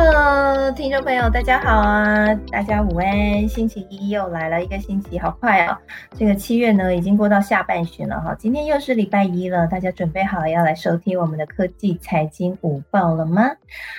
呃听众朋友，大家好啊！大家午安，星期一又来了一个星期，好快啊！这个七月呢，已经过到下半旬了哈。今天又是礼拜一了，大家准备好要来收听我们的科技财经午报了吗？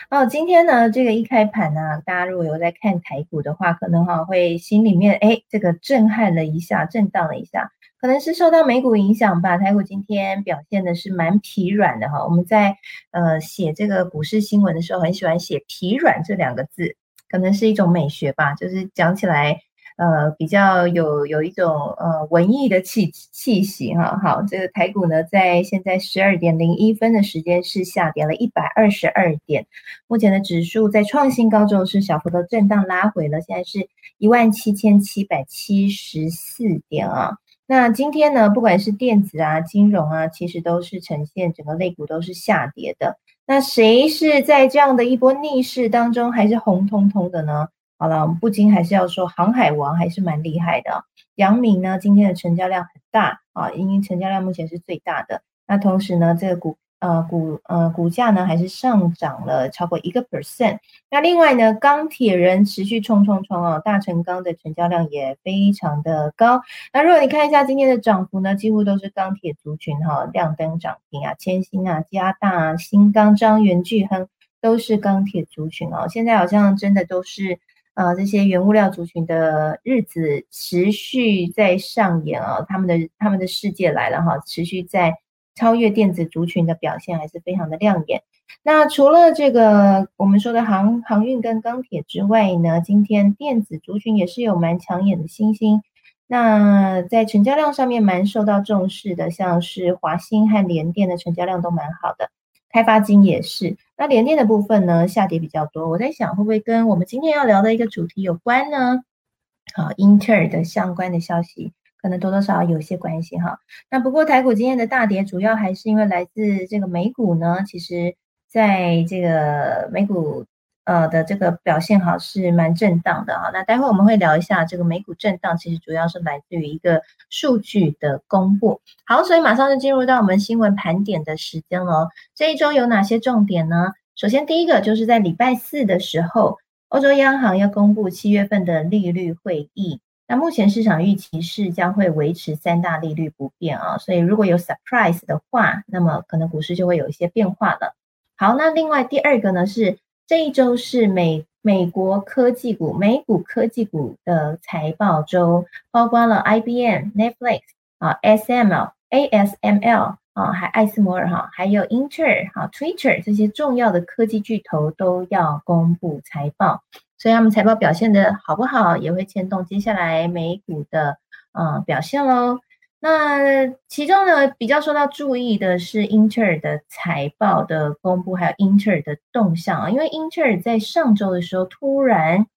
哦，今天呢，这个一开盘呢，大家如果有在看台股的话，可能哈会心里面哎，这个震撼了一下，震荡了一下。可能是受到美股影响吧，台股今天表现的是蛮疲软的哈。我们在呃写这个股市新闻的时候，很喜欢写“疲软”这两个字，可能是一种美学吧，就是讲起来呃比较有有一种呃文艺的气气息哈。好，这个台股呢，在现在十二点零一分的时间是下跌了一百二十二点，目前的指数在创新高之后是小幅的震荡拉回了，现在是一万七千七百七十四点啊。那今天呢，不管是电子啊、金融啊，其实都是呈现整个类股都是下跌的。那谁是在这样的一波逆势当中还是红彤彤的呢？好了，我们不禁还是要说，航海王还是蛮厉害的。阳明呢，今天的成交量很大啊，因为成交量目前是最大的。那同时呢，这个股。呃，股呃股价呢还是上涨了超过一个 percent。那另外呢，钢铁人持续冲冲冲哦，大成钢的成交量也非常的高。那如果你看一下今天的涨幅呢，几乎都是钢铁族群哈，亮灯涨停啊，千星啊，加大、新钢、张元巨亨都是钢铁族群哦。现在好像真的都是呃这些原物料族群的日子持续在上演啊，他们的他们的世界来了哈，持续在。超越电子族群的表现还是非常的亮眼。那除了这个我们说的航航运跟钢铁之外呢，今天电子族群也是有蛮抢眼的星星。那在成交量上面蛮受到重视的，像是华兴和联电的成交量都蛮好的，开发金也是。那联电的部分呢，下跌比较多。我在想会不会跟我们今天要聊的一个主题有关呢？好，英特尔的相关的消息。可能多多少少有些关系哈，那不过台股今天的大跌，主要还是因为来自这个美股呢，其实在这个美股呃的这个表现好是蛮震荡的哈。那待会我们会聊一下这个美股震荡，其实主要是来自于一个数据的公布。好，所以马上就进入到我们新闻盘点的时间喽。这一周有哪些重点呢？首先第一个就是在礼拜四的时候，欧洲央行要公布七月份的利率会议。那目前市场预期是将会维持三大利率不变啊，所以如果有 surprise 的话，那么可能股市就会有一些变化了。好，那另外第二个呢是这一周是美美国科技股、美股科技股的财报周，包括了 IBM、Netflix 啊、SML、ASML 啊，还艾斯摩尔哈，还有英特尔哈、Twitter 这些重要的科技巨头都要公布财报。所以他们财报表现的好不好，也会牵动接下来美股的呃表现喽。那其中呢，比较受到注意的是英特尔的财报的公布，还有英特尔的动向啊。因为英特尔在上周的时候突然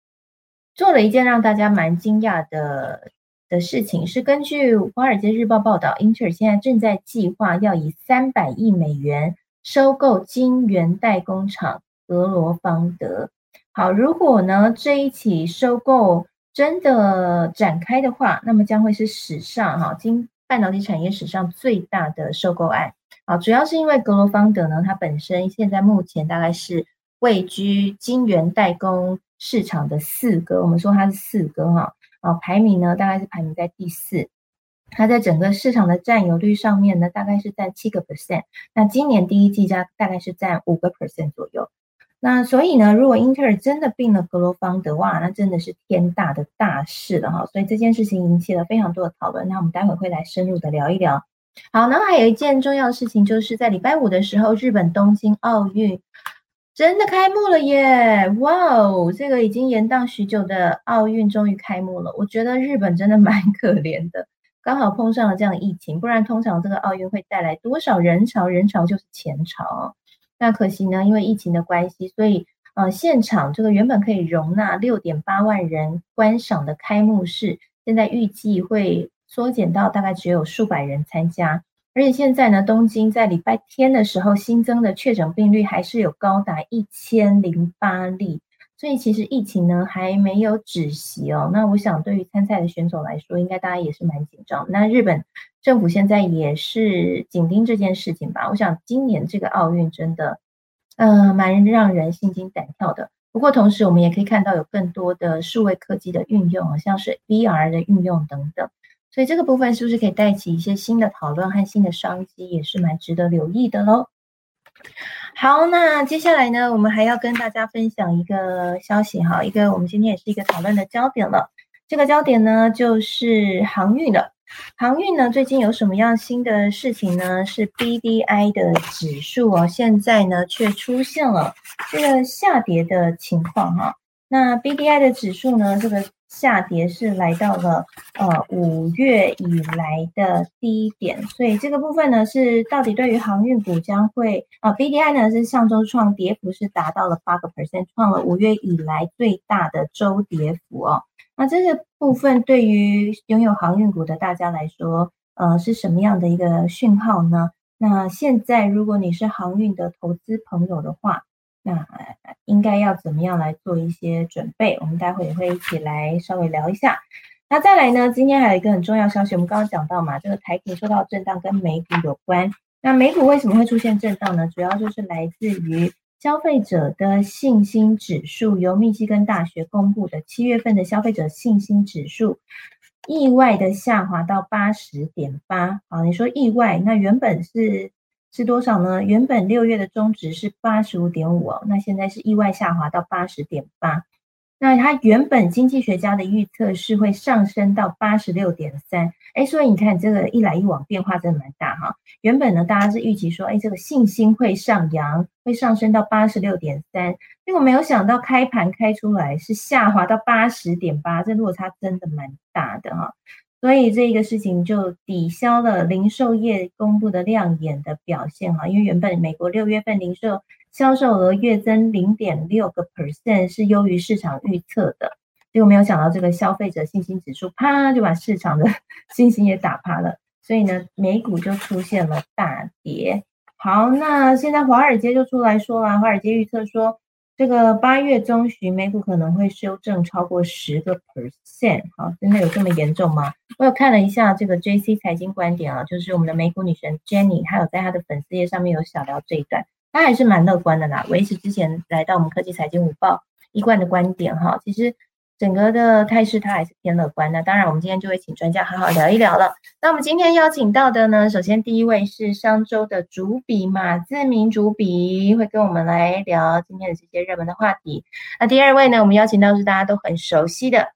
做了一件让大家蛮惊讶的的事情，是根据华尔街日报报道，英特尔现在正在计划要以三百亿美元收购晶圆代工厂格罗方德。好，如果呢这一起收购真的展开的话，那么将会是史上哈今半导体产业史上最大的收购案。好，主要是因为格罗方德呢，它本身现在目前大概是位居晶圆代工市场的四哥，我们说它是四哥哈，啊排名呢大概是排名在第四，它在整个市场的占有率上面呢大概是占七个 percent，那今年第一季它大概是占五个 percent 左右。那所以呢，如果英特尔真的病了格罗方德，哇，那真的是天大的大事了哈。所以这件事情引起了非常多的讨论。那我们待会会来深入的聊一聊。好，那还有一件重要的事情，就是在礼拜五的时候，日本东京奥运真的开幕了耶！哇哦，这个已经延宕许久的奥运终于开幕了。我觉得日本真的蛮可怜的，刚好碰上了这样的疫情，不然通常这个奥运会带来多少人潮？人潮就是钱潮。那可惜呢，因为疫情的关系，所以呃，现场这个原本可以容纳六点八万人观赏的开幕式，现在预计会缩减到大概只有数百人参加。而且现在呢，东京在礼拜天的时候新增的确诊病例还是有高达一千零八例。所以其实疫情呢还没有止息哦。那我想对于参赛的选手来说，应该大家也是蛮紧张。那日本政府现在也是紧盯这件事情吧。我想今年这个奥运真的，呃，蛮让人心惊胆跳的。不过同时我们也可以看到有更多的数位科技的运用，好像是 VR 的运用等等。所以这个部分是不是可以带起一些新的讨论和新的商机，也是蛮值得留意的喽。好，那接下来呢，我们还要跟大家分享一个消息哈，一个我们今天也是一个讨论的焦点了。这个焦点呢，就是航运了。航运呢，最近有什么样新的事情呢？是 BDI 的指数哦，现在呢却出现了这个下跌的情况哈。那 BDI 的指数呢，这个下跌是来到了呃五月以来的低点，所以这个部分呢是到底对于航运股将会啊 BDI 呢是上周创跌幅是达到了八个 percent，创了五月以来最大的周跌幅哦。那这个部分对于拥有航运股的大家来说，呃，是什么样的一个讯号呢？那现在如果你是航运的投资朋友的话，那应该要怎么样来做一些准备？我们待会也会一起来稍微聊一下。那再来呢，今天还有一个很重要消息，我们刚刚讲到嘛，这个台股受到震荡跟美股有关。那美股为什么会出现震荡呢？主要就是来自于。消费者的信心指数由密西根大学公布的七月份的消费者信心指数意外的下滑到八十点八。啊，你说意外，那原本是是多少呢？原本六月的中值是八十五点五哦，那现在是意外下滑到八十点八。那它原本经济学家的预测是会上升到八十六点三，哎，所以你看这个一来一往变化真的蛮大哈。原本呢，大家是预期说，哎，这个信心会上扬，会上升到八十六点三，结果没有想到开盘开出来是下滑到八十点八，这落差真的蛮大的哈。所以这个事情就抵消了零售业公布的亮眼的表现哈，因为原本美国六月份零售。销售额月增零点六个 percent 是优于市场预测的，结果没有想到这个消费者信心指数啪就把市场的 信心也打趴了，所以呢美股就出现了大跌。好，那现在华尔街就出来说了，华尔街预测说这个八月中旬美股可能会修正超过十个 percent。好，真的有这么严重吗？我有看了一下这个 J C 财经观点啊，就是我们的美股女神 Jenny，还有在她的粉丝页上面有小聊这一段。他还是蛮乐观的啦，维持之前来到我们科技财经午报一贯的观点哈。其实整个的态势他还是偏乐观的。当然，我们今天就会请专家好好聊一聊了。那我们今天邀请到的呢，首先第一位是商周的主笔马自明主笔，会跟我们来聊今天的这些热门的话题。那第二位呢，我们邀请到是大家都很熟悉的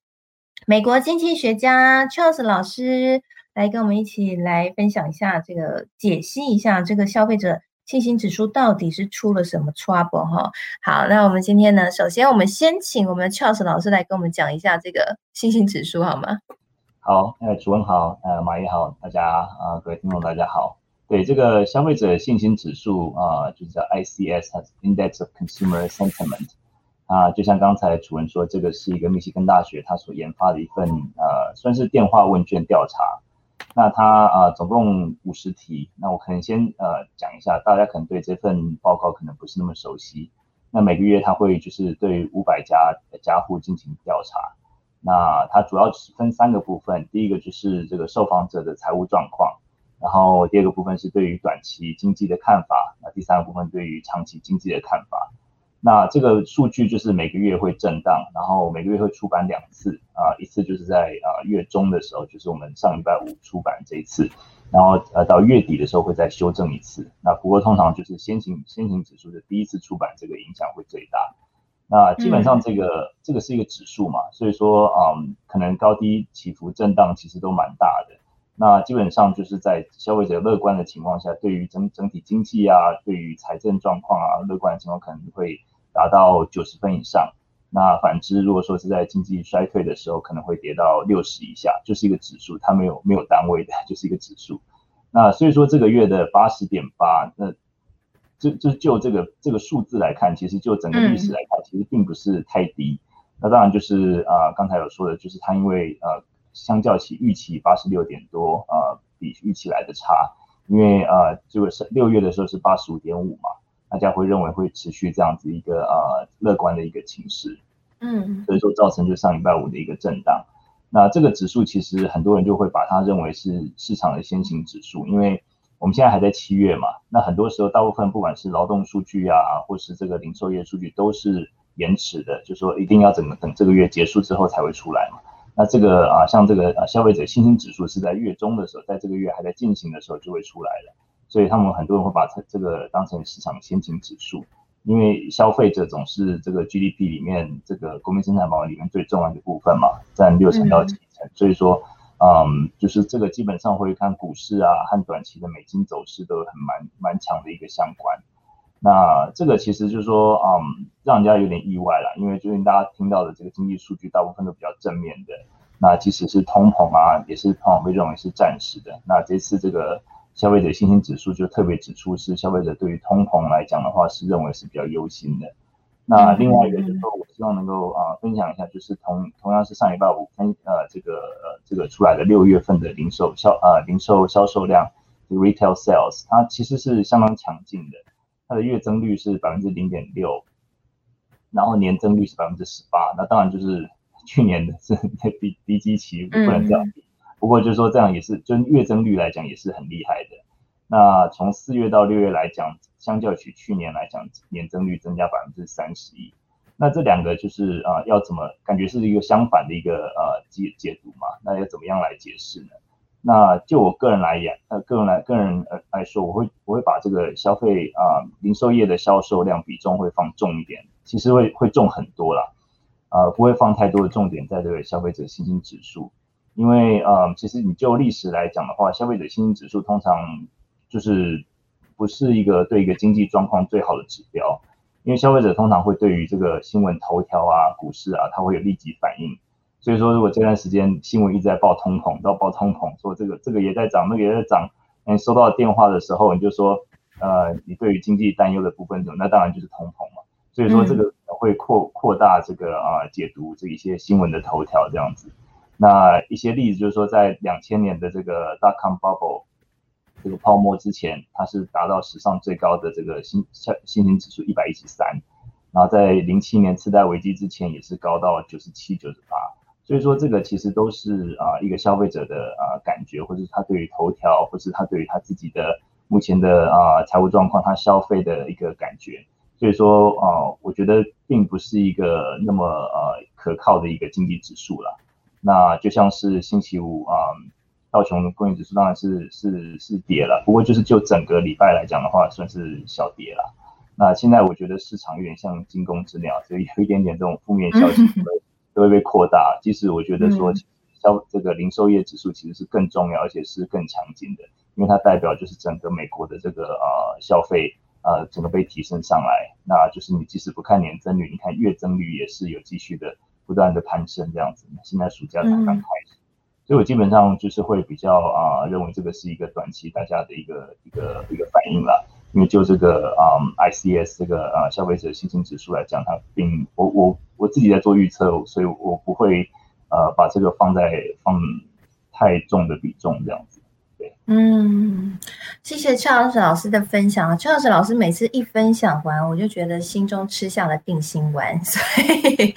美国经济学家 Charles 老师，来跟我们一起来分享一下这个解析一下这个消费者。信心指数到底是出了什么 trouble 哈？好，那我们今天呢，首先我们先请我们的 Charles 老师来跟我们讲一下这个信心指数好吗？好，呃，主任好，呃，马爷好，大家啊，各位听众大家好。对这个消费者信心指数啊，就是叫 ICS，Index of Consumer Sentiment 啊，就像刚才主任说，这个是一个密西根大学他所研发的一份呃，算是电话问卷调查。那它啊，总共五十题。那我可能先呃讲一下，大家可能对这份报告可能不是那么熟悉。那每个月它会就是对五百家家户进行调查。那它主要是分三个部分，第一个就是这个受访者的财务状况，然后第二个部分是对于短期经济的看法，那第三个部分对于长期经济的看法。那这个数据就是每个月会震荡，然后每个月会出版两次啊，一次就是在啊月中的时候，就是我们上礼拜五出版这一次，然后呃到月底的时候会再修正一次。那不过通常就是先行先行指数的第一次出版，这个影响会最大。那基本上这个这个是一个指数嘛，所以说嗯可能高低起伏震荡其实都蛮大的。那基本上就是在消费者乐观的情况下，对于整整体经济啊，对于财政状况啊乐观的情况，可能会达到九十分以上。那反之，如果说是在经济衰退的时候，可能会跌到六十以下，就是一个指数，它没有没有单位的，就是一个指数。那所以说这个月的八十点八，那就就就这个这个数字来看，其实就整个历史来看，其实并不是太低。那当然就是啊，刚才有说的，就是它因为呃。相较起预期八十六点多，呃，比预期来的差，因为呃，这个是六月的时候是八十五点五嘛，大家会认为会持续这样子一个呃乐观的一个情势，嗯，所以说造成就上礼拜五的一个震荡。那这个指数其实很多人就会把它认为是市场的先行指数，因为我们现在还在七月嘛，那很多时候大部分不管是劳动数据啊，或是这个零售业数据都是延迟的，就说一定要等等这个月结束之后才会出来嘛。那这个啊，像这个啊消费者信心指数是在月中的时候，在这个月还在进行的时候就会出来了，所以他们很多人会把这这个当成市场先行指数，因为消费者总是这个 GDP 里面这个国民生产毛里面最重要的部分嘛，占六成到七成，所以说。嗯，就是这个基本上会看股市啊和短期的美金走势都很蛮蛮强的一个相关。那这个其实就是说，嗯，让人家有点意外了，因为最近大家听到的这个经济数据大部分都比较正面的。那即使是通膨啊，也是通常被认为是暂时的。那这次这个消费者信心指数就特别指出，是消费者对于通膨来讲的话，是认为是比较忧心的。那另外一个就是说，我希望能够啊分享一下，就是同同样是上礼拜五分呃这个呃这个出来的六月份的零售销呃零售销售量这个，retail sales，它其实是相当强劲的，它的月增率是百分之零点六，然后年增率是百分之十八，那当然就是去年的是低低基期不能这样比，不过就是说这样也是就月增率来讲也是很厉害的。那从四月到六月来讲，相较起去年来讲，年增率增加百分之三十一。那这两个就是啊，要怎么感觉是一个相反的一个呃解解读嘛？那要怎么样来解释呢？那就我个人来言，呃，个人来个人呃来说，我会我会把这个消费啊零售业的销售量比重会放重一点，其实会会重很多啦，啊，不会放太多的重点在这个消费者信心指数，因为呃，其实你就历史来讲的话，消费者信心指数通常就是不是一个对一个经济状况最好的指标，因为消费者通常会对于这个新闻头条啊、股市啊，他会有立即反应。所以说，如果这段时间新闻一直在报通膨，到报通膨，说这个这个也在涨，那个也在涨，你收到电话的时候，你就说，呃，你对于经济担忧的部分？那当然就是通膨嘛。所以说，这个会扩扩大这个啊解读这一些新闻的头条这样子。那一些例子就是说，在两千年的这个 dot com bubble。这个泡沫之前，它是达到史上最高的这个新信信心指数一百一十三，然后在零七年次贷危机之前也是高到九十七、九十八，所以说这个其实都是啊一个消费者的啊感觉，或者他对于头条，或是他对于他自己的目前的啊财务状况，他消费的一个感觉，所以说啊我觉得并不是一个那么呃可靠的一个经济指数了，那就像是星期五啊。道琼工业指数当然是是是跌了，不过就是就整个礼拜来讲的话，算是小跌了。那现在我觉得市场有点像惊弓之鸟，所以有一点点这种负面消息会 都会被扩大。即使我觉得说消这个零售业指数其实是更重要，而且是更强劲的，因为它代表就是整个美国的这个呃消费呃整个被提升上来。那就是你即使不看年增率，你看月增率也是有继续的不断的攀升这样子。现在暑假才刚开始。所以我基本上就是会比较啊，认为这个是一个短期大家的一个一个一个反应了。因为就这个啊，ICS 这个啊消费者信心指数来讲，它并我我我自己在做预测，所以我不会呃把这个放在放太重的比重这样子。嗯，谢谢邱老师老师的分享啊。邱老师老师每次一分享完，我就觉得心中吃下了定心丸，所以。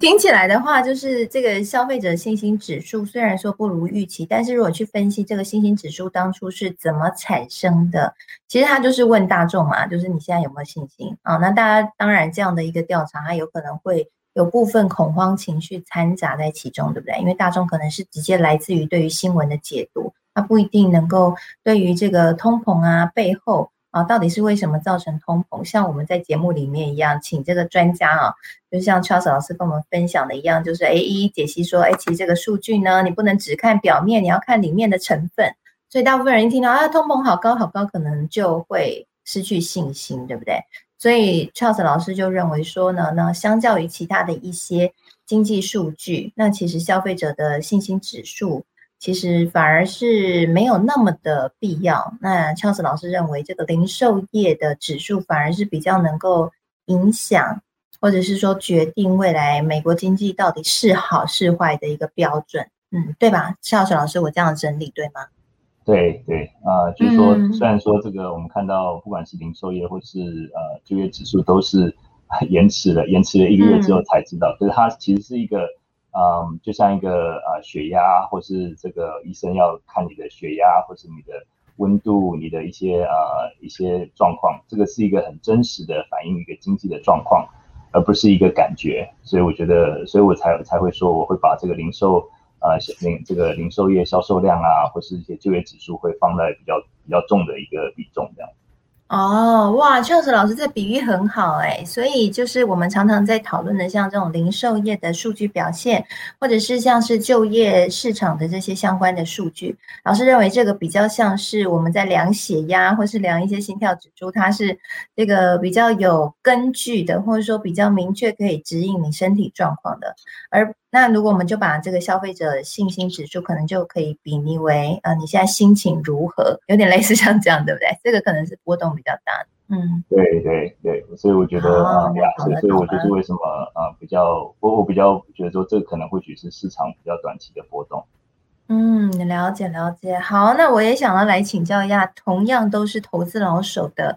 听起来的话，就是这个消费者信心指数虽然说不如预期，但是如果去分析这个信心指数当初是怎么产生的，其实他就是问大众嘛，就是你现在有没有信心啊？那大家当然这样的一个调查，它有可能会有部分恐慌情绪掺杂在其中，对不对？因为大众可能是直接来自于对于新闻的解读，它不一定能够对于这个通膨啊背后。啊，到底是为什么造成通膨？像我们在节目里面一样，请这个专家啊，就像 Charles 老师跟我们分享的一样，就是哎一一解析说，哎，其实这个数据呢，你不能只看表面，你要看里面的成分。所以大部分人一听到啊，通膨好高好高，可能就会失去信心，对不对？所以 Charles 老师就认为说呢，那相较于其他的一些经济数据，那其实消费者的信心指数。其实反而是没有那么的必要。那乔斯老师认为，这个零售业的指数反而是比较能够影响，或者是说决定未来美国经济到底是好是坏的一个标准。嗯，对吧？乔斯老师，我这样整理对吗？对对啊，就是说，虽然说这个我们看到，不管是零售业或是呃就业指数，都是 延迟了，延迟了一个月之后才知道，可是它其实是一个。嗯，就像一个呃血压，或是这个医生要看你的血压，或是你的温度，你的一些呃一些状况，这个是一个很真实的反映一个经济的状况。而不是一个感觉。所以我觉得，所以我才才会说，我会把这个零售呃，零这个零售业销售量啊，或是一些就业指数会放在比较比较重的一个比重这样。哦，哇，Charles 老师这比喻很好哎，所以就是我们常常在讨论的，像这种零售业的数据表现，或者是像是就业市场的这些相关的数据，老师认为这个比较像是我们在量血压，或是量一些心跳指数，它是这个比较有根据的，或者说比较明确可以指引你身体状况的，而。那如果我们就把这个消费者信心指数，可能就可以比拟为，呃，你现在心情如何？有点类似像这样，对不对？这个可能是波动比较大的。嗯，对对对，所以我觉得啊，所以所以我就是为什么啊，比较我我比较觉得说，这可能或许是市场比较短期的波动。嗯，了解了解。好，那我也想要来请教一下，同样都是投资老手的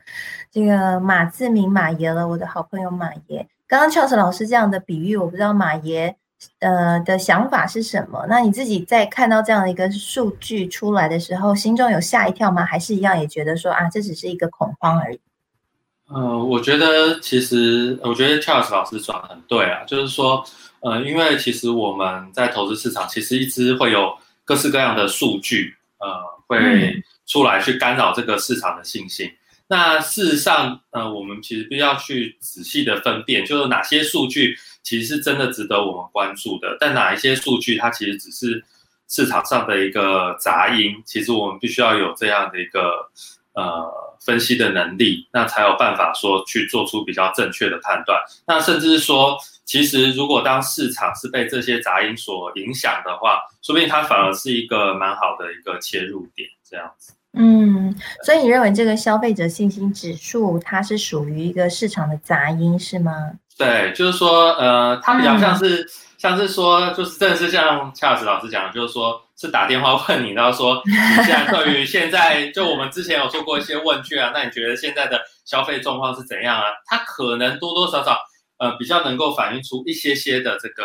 这个马志明马爷了，我的好朋友马爷。刚刚 Charles 老师这样的比喻，我不知道马爷。呃的想法是什么？那你自己在看到这样的一个数据出来的时候，心中有吓一跳吗？还是一样也觉得说啊，这只是一个恐慌而已？呃，我觉得其实我觉得 Charles 老师讲的很对啊，就是说，呃，因为其实我们在投资市场，其实一直会有各式各样的数据，呃，会出来去干扰这个市场的信心。那事实上，呃，我们其实必须要去仔细的分辨，就是哪些数据。其实是真的值得我们关注的，但哪一些数据它其实只是市场上的一个杂音，其实我们必须要有这样的一个呃分析的能力，那才有办法说去做出比较正确的判断。那甚至是说，其实如果当市场是被这些杂音所影响的话，说不定它反而是一个蛮好的一个切入点，这样子。嗯，所以你认为这个消费者信心指数它是属于一个市场的杂音是吗？对，就是说，呃，它比较像是，像是说，就是真的是像恰老师老师讲，就是说是打电话问你，然后说你现在 对于现在，就我们之前有做过一些问卷啊，那你觉得现在的消费状况是怎样啊？它可能多多少少，呃，比较能够反映出一些些的这个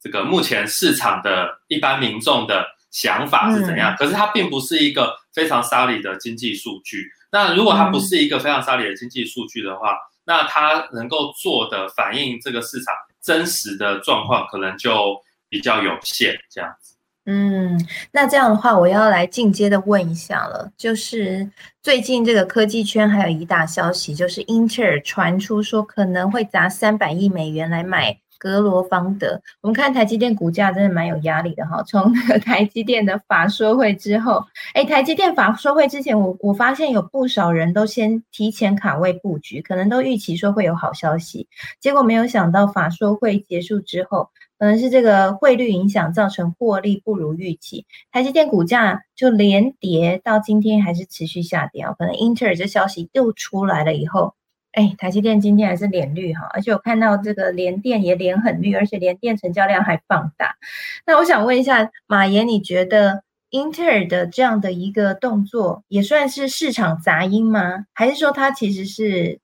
这个目前市场的一般民众的想法是怎样，可是它并不是一个非常沙里的经济数据。那如果它不是一个非常沙里的经济数据的话，那它能够做的反映这个市场真实的状况，可能就比较有限，这样子。嗯，那这样的话，我要来进阶的问一下了，就是最近这个科技圈还有一大消息，就是英特尔传出说可能会砸三百亿美元来买。格罗方德，我们看台积电股价真的蛮有压力的哈。从台积电的法说会之后，哎，台积电法说会之前，我我发现有不少人都先提前卡位布局，可能都预期说会有好消息，结果没有想到法说会结束之后，可能是这个汇率影响造成获利不如预期，台积电股价就连跌到今天还是持续下跌啊。可能英特尔这消息又出来了以后。哎，台积电今天还是连绿哈，而且我看到这个连电也连很绿，而且连电成交量还放大。那我想问一下马爷，你觉得英特尔的这样的一个动作也算是市场杂音吗？还是说它其实是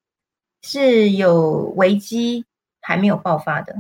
是有危机还没有爆发的？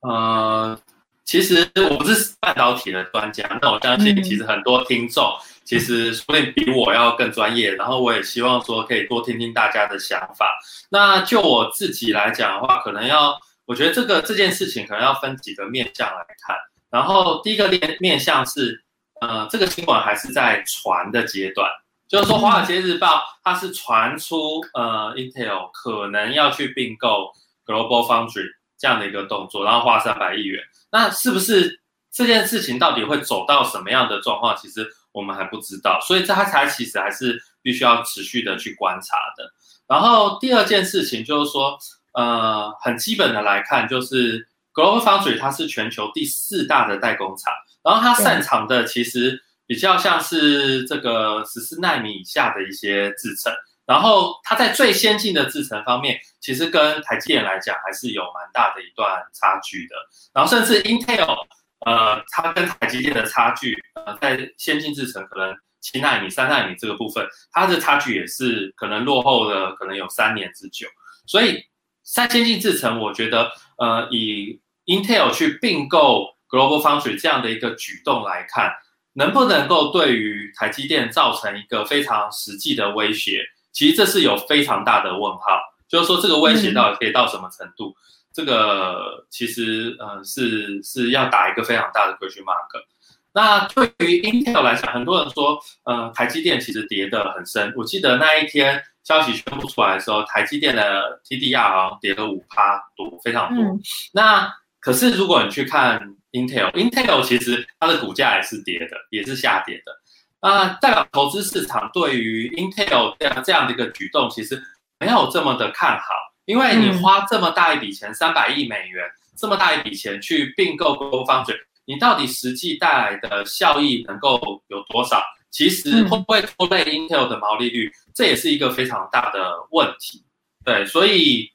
呃，其实我不是半导体的专家，那我相信其实很多听众。其实说不定比我要更专业，然后我也希望说可以多听听大家的想法。那就我自己来讲的话，可能要我觉得这个这件事情可能要分几个面向来看。然后第一个面面向是，呃，这个新闻还是在传的阶段，就是说《华尔街日报》它是传出呃 Intel 可能要去并购 Global Foundry 这样的一个动作，然后花三百亿元。那是不是这件事情到底会走到什么样的状况？其实。我们还不知道，所以这它才其实还是必须要持续的去观察的。然后第二件事情就是说，呃，很基本的来看，就是 Global Foundry 它是全球第四大的代工厂，然后它擅长的其实比较像是这个十四纳米以下的一些制程，然后它在最先进的制程方面，其实跟台积电来讲还是有蛮大的一段差距的。然后甚至 Intel。呃，它跟台积电的差距，呃，在先进制程可能七纳米、三纳米这个部分，它的差距也是可能落后的，可能有三年之久。所以，在先进制程，我觉得，呃，以 Intel 去并购 Global Foundry 这样的一个举动来看，能不能够对于台积电造成一个非常实际的威胁？其实这是有非常大的问号。就是说这个威胁到底可以到什么程度？这个其实呃是是要打一个非常大的 question mark。那对于 Intel 来讲，很多人说，呃，台积电其实跌得很深。我记得那一天消息宣布出来的时候，台积电的 TDR 好像跌了五趴多，非常多。那可是如果你去看 Intel，Intel 其实它的股价也是跌的，也是下跌的。那，代表投资市场对于 Intel 这样这样的一个举动，其实没有这么的看好，因为你花这么大一笔钱，三百亿美元，这么大一笔钱去并购 GlobalFoundries。你到底实际带来的效益能够有多少？其实会不会拖累 Intel 的毛利率？这也是一个非常大的问题。对，所以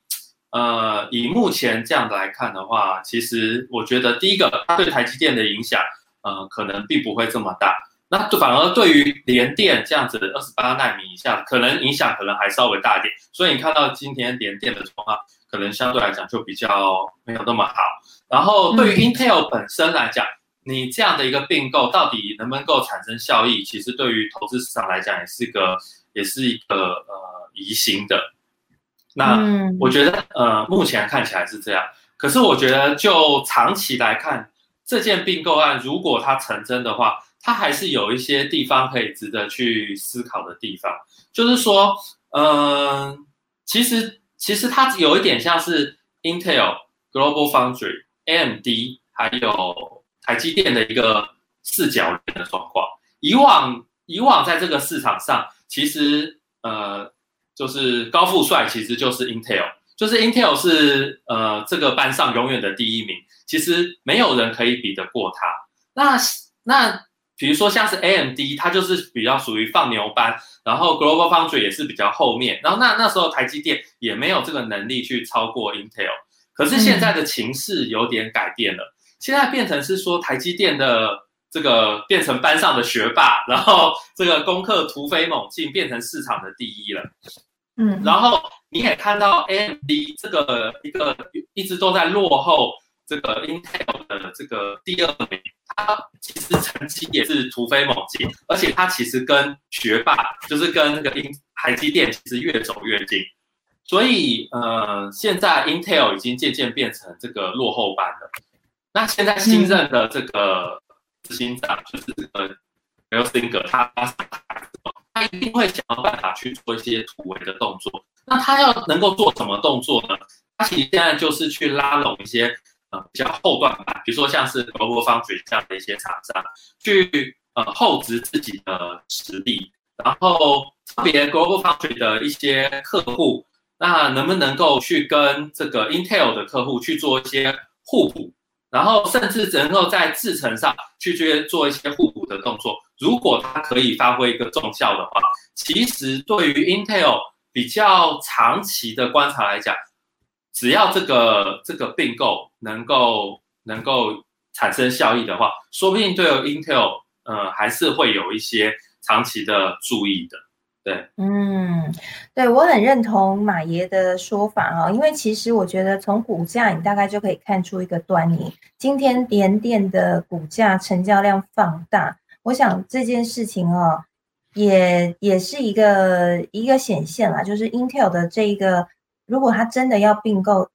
呃，以目前这样的来看的话，其实我觉得第一个，它对台积电的影响，呃，可能并不会这么大。那反而对于联电这样子二十八纳米以下，可能影响可能还稍微大一点。所以你看到今天联电的状况，可能相对来讲就比较没有那么好。然后对于 Intel 本身来讲，你这样的一个并购到底能不能够产生效益？其实对于投资市场来讲，也是一个，也是一个呃疑心的。那我觉得呃目前看起来是这样，可是我觉得就长期来看，这件并购案如果它成真的话，它还是有一些地方可以值得去思考的地方。就是说，嗯，其实其实它有一点像是 Intel Global Foundry。AMD 还有台积电的一个四角的状况。以往以往在这个市场上，其实呃就是高富帅其实就是 Intel，就是 Intel 是呃这个班上永远的第一名，其实没有人可以比得过他。那那比如说像是 AMD，它就是比较属于放牛班，然后 Global Foundry 也是比较后面，然后那那时候台积电也没有这个能力去超过 Intel。可是现在的情势有点改变了，现在变成是说台积电的这个变成班上的学霸，然后这个功课突飞猛进，变成市场的第一了。嗯，然后你也看到 AMD 这个一个一直都在落后这个 Intel 的这个第二名，他其实成绩也是突飞猛进，而且他其实跟学霸就是跟那个英台积电其实越走越近。所以，呃，现在 Intel 已经渐渐变成这个落后班了。那现在新任的这个执行长就是这个 m e l s i n g e r 他他一定会想要办法去做一些突围的动作。那他要能够做什么动作呢？他其实现在就是去拉拢一些呃比较后段版，比如说像是 Global Foundry 这样的一些厂商，去呃厚植自己的实力，然后特别 Global Foundry 的一些客户。那能不能够去跟这个 Intel 的客户去做一些互补，然后甚至能够在制程上去去做一些互补的动作？如果它可以发挥一个重效的话，其实对于 Intel 比较长期的观察来讲，只要这个这个并购能够能够产生效益的话，说不定对 Intel 呃还是会有一些长期的注意的。对，嗯，对我很认同马爷的说法哈，因为其实我觉得从股价你大概就可以看出一个端倪。今天联电的股价成交量放大，我想这件事情哦，也也是一个一个显现啦，就是 Intel 的这一个，如果他真的要并购。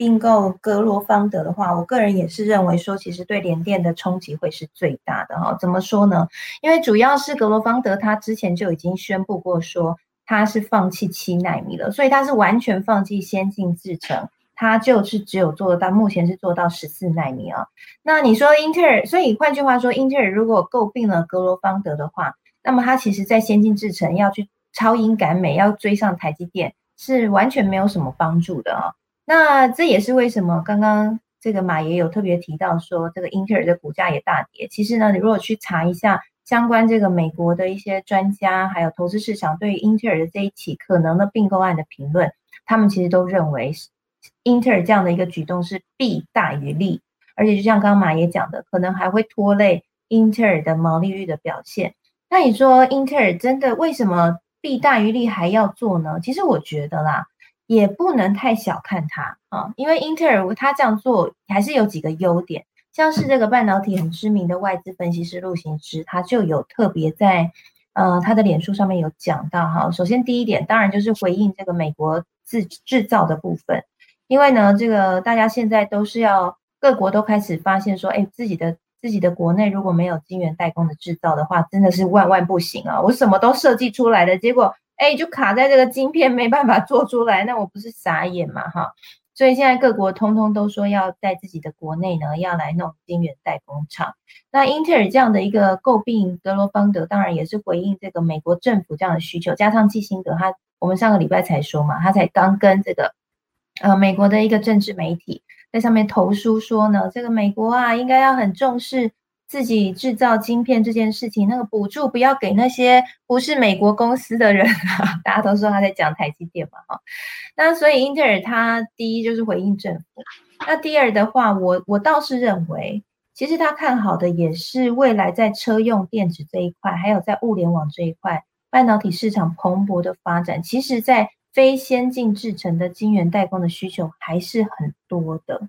并购格罗方德的话，我个人也是认为说，其实对联电的冲击会是最大的哈。怎么说呢？因为主要是格罗方德他之前就已经宣布过说，他是放弃七纳米了，所以他是完全放弃先进制程，他就是只有做到目前是做到十四纳米啊。那你说英特尔，所以换句话说，英特尔如果诟病了格罗方德的话，那么他其实在先进制程要去超英赶美，要追上台积电，是完全没有什么帮助的啊。那这也是为什么刚刚这个马爷有特别提到说，这个英特尔的股价也大跌。其实呢，你如果去查一下相关这个美国的一些专家，还有投资市场对于英特尔的这一起可能的并购案的评论，他们其实都认为英特尔这样的一个举动是弊大于利，而且就像刚刚马爷讲的，可能还会拖累英特尔的毛利率的表现。那你说英特尔真的为什么弊大于利还要做呢？其实我觉得啦。也不能太小看它啊，因为英特尔它这样做还是有几个优点，像是这个半导体很知名的外资分析师陆行之，他就有特别在呃他的脸书上面有讲到哈。首先第一点，当然就是回应这个美国制制造的部分，因为呢，这个大家现在都是要各国都开始发现说，哎，自己的自己的国内如果没有晶圆代工的制造的话，真的是万万不行啊！我什么都设计出来的，结果哎，就卡在这个晶片没办法做出来，那我不是傻眼嘛哈？所以现在各国通通都说要在自己的国内呢，要来弄晶圆代工厂。那英特尔这样的一个诟病，格罗方德当然也是回应这个美国政府这样的需求。加上基辛格，他我们上个礼拜才说嘛，他才刚跟这个呃美国的一个政治媒体在上面投书说呢，这个美国啊应该要很重视。自己制造晶片这件事情，那个补助不要给那些不是美国公司的人啊！大家都说他在讲台积电嘛，哈。那所以英特尔他第一就是回应政府，那第二的话，我我倒是认为，其实他看好的也是未来在车用电子这一块，还有在物联网这一块，半导体市场蓬勃的发展。其实，在非先进制成的晶圆代工的需求还是很多的。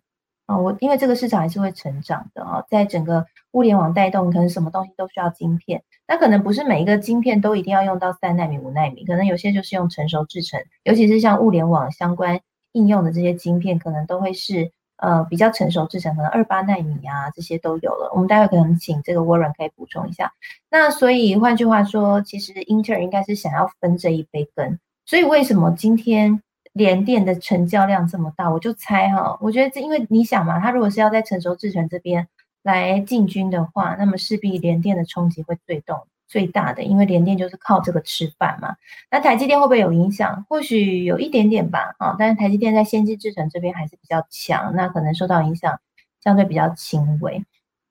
啊，我因为这个市场还是会成长的啊，在整个物联网带动，可能什么东西都需要晶片，那可能不是每一个晶片都一定要用到三纳米、五纳米，可能有些就是用成熟制程，尤其是像物联网相关应用的这些晶片，可能都会是呃比较成熟制程，可能二八纳米啊这些都有了。我们待会可能请这个 Warren 可以补充一下。那所以换句话说，其实英特尔应该是想要分这一杯羹，所以为什么今天？联电的成交量这么大，我就猜哈，我觉得这因为你想嘛，它如果是要在成熟制程这边来进军的话，那么势必联电的冲击会最动最大的，因为联电就是靠这个吃饭嘛。那台积电会不会有影响？或许有一点点吧，啊，但是台积电在先进制程这边还是比较强，那可能受到影响相对比较轻微。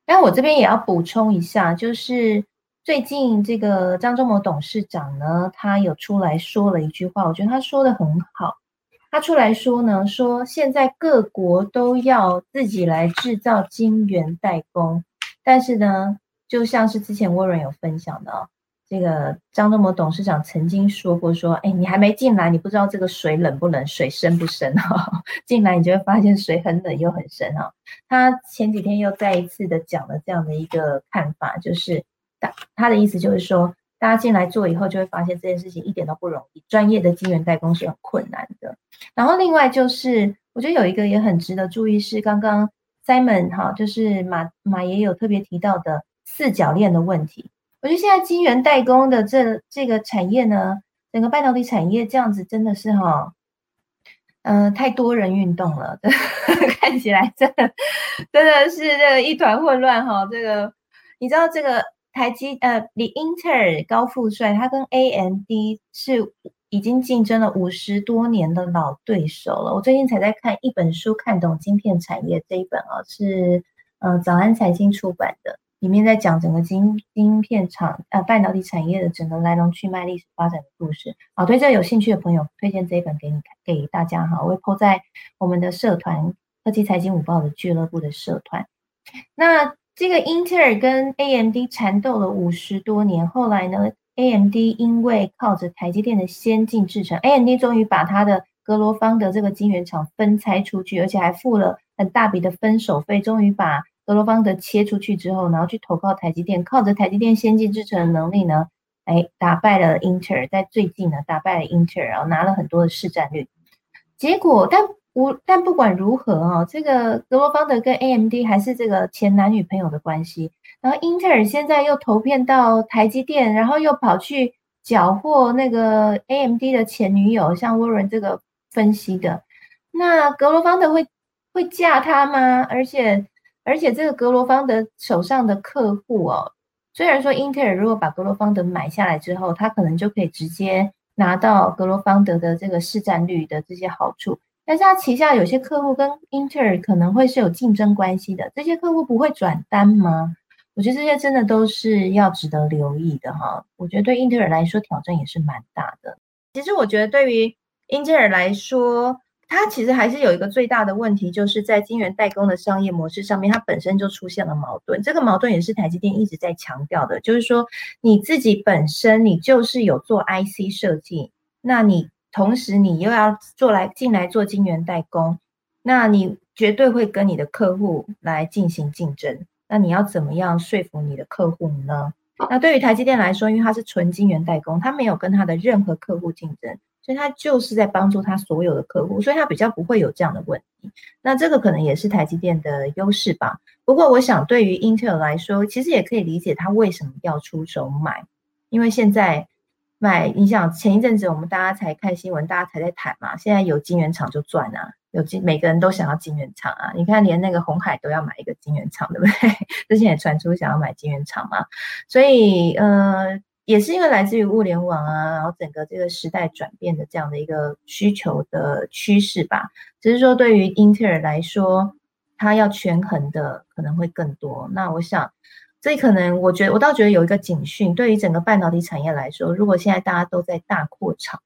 但我这边也要补充一下，就是最近这个张忠谋董事长呢，他有出来说了一句话，我觉得他说的很好。他出来说呢，说现在各国都要自己来制造晶圆代工，但是呢，就像是之前沃伦有分享的哦，这个张忠谋董事长曾经说过，说，哎，你还没进来，你不知道这个水冷不冷，水深不深哈，进来你就会发现水很冷又很深哈。他前几天又再一次的讲了这样的一个看法，就是他他的意思就是说。大家进来做以后，就会发现这件事情一点都不容易。专业的晶圆代工是很困难的。然后另外就是，我觉得有一个也很值得注意是，刚刚 Simon 哈，就是马马也有特别提到的四角链的问题。我觉得现在晶圆代工的这这个产业呢，整个半导体产业这样子真的是哈，嗯，太多人运动了，看起来真的真的是这个一团混乱哈。这个你知道这个？台积呃，李英特尔高富帅，他跟 AMD 是已经竞争了五十多年的老对手了。我最近才在看一本书，看懂晶片产业这一本啊，是呃早安财经出版的，里面在讲整个晶晶片厂呃半导体产业的整个来龙去脉、历史发展的故事。好，对这有兴趣的朋友，推荐这一本给你给大家哈，我会抛在我们的社团科技财经午报的俱乐部的社团。那。这个英特尔跟 AMD 缠斗了五十多年，后来呢，AMD 因为靠着台积电的先进制程，AMD 终于把它的格罗方的这个晶圆厂分拆出去，而且还付了很大笔的分手费，终于把格罗方德切出去之后，然后去投靠台积电，靠着台积电先进制程的能力呢，哎，打败了英特尔，在最近呢，打败了英特尔，然后拿了很多的市占率，结果但。无，但不管如何啊，这个格罗方德跟 AMD 还是这个前男女朋友的关系。然后英特尔现在又投片到台积电，然后又跑去缴获那个 AMD 的前女友，像 Warren 这个分析的，那格罗方德会会嫁他吗？而且而且这个格罗方德手上的客户哦，虽然说英特尔如果把格罗方德买下来之后，他可能就可以直接拿到格罗方德的这个市占率的这些好处。但是他旗下有些客户跟英特尔可能会是有竞争关系的，这些客户不会转单吗？我觉得这些真的都是要值得留意的哈。我觉得对英特尔来说挑战也是蛮大的。其实我觉得对于英特尔来说，它其实还是有一个最大的问题，就是在晶圆代工的商业模式上面，它本身就出现了矛盾。这个矛盾也是台积电一直在强调的，就是说你自己本身你就是有做 IC 设计，那你。同时，你又要做来进来做晶圆代工，那你绝对会跟你的客户来进行竞争。那你要怎么样说服你的客户呢？那对于台积电来说，因为它是纯晶圆代工，它没有跟它的任何客户竞争，所以它就是在帮助它所有的客户，所以它比较不会有这样的问题。那这个可能也是台积电的优势吧。不过我想对于 Intel 来说，其实也可以理解它为什么要出手买，因为现在买，你想前一阵子我们大家才看新闻，大家才在谈嘛，现在有晶圆厂就赚啊。有金，每个人都想要晶圆厂啊！你看，连那个红海都要买一个晶圆厂，对不对？之前也传出想要买晶圆厂嘛，所以呃，也是因为来自于物联网啊，然后整个这个时代转变的这样的一个需求的趋势吧。只是说，对于英特尔来说，它要权衡的可能会更多。那我想，所以可能我觉得我倒觉得有一个警讯，对于整个半导体产业来说，如果现在大家都在大扩厂，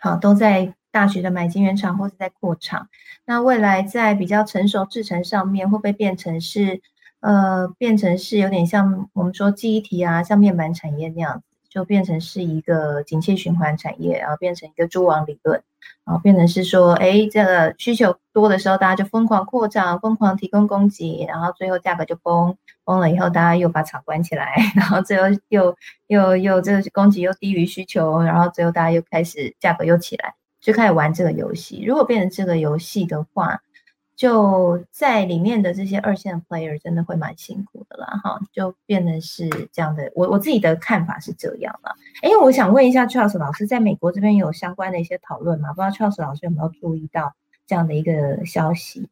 好，都在。大学的买晶圆厂或者在扩厂，那未来在比较成熟制程上面，会不会变成是呃变成是有点像我们说记忆体啊，像面板产业那样子，就变成是一个景气循环产业，然后变成一个蛛网理论，然后变成是说，哎，这个需求多的时候，大家就疯狂扩张，疯狂提供供给，然后最后价格就崩崩了以后，大家又把厂关起来，然后最后又又又这个供给又低于需求，然后最后大家又开始价格又起来。就开始玩这个游戏。如果变成这个游戏的话，就在里面的这些二线 player 真的会蛮辛苦的啦，哈，就变得是这样的。我我自己的看法是这样了。哎，我想问一下 Charles 老师，在美国这边有相关的一些讨论吗？不知道 Charles 老师有没有注意到这样的一个消息？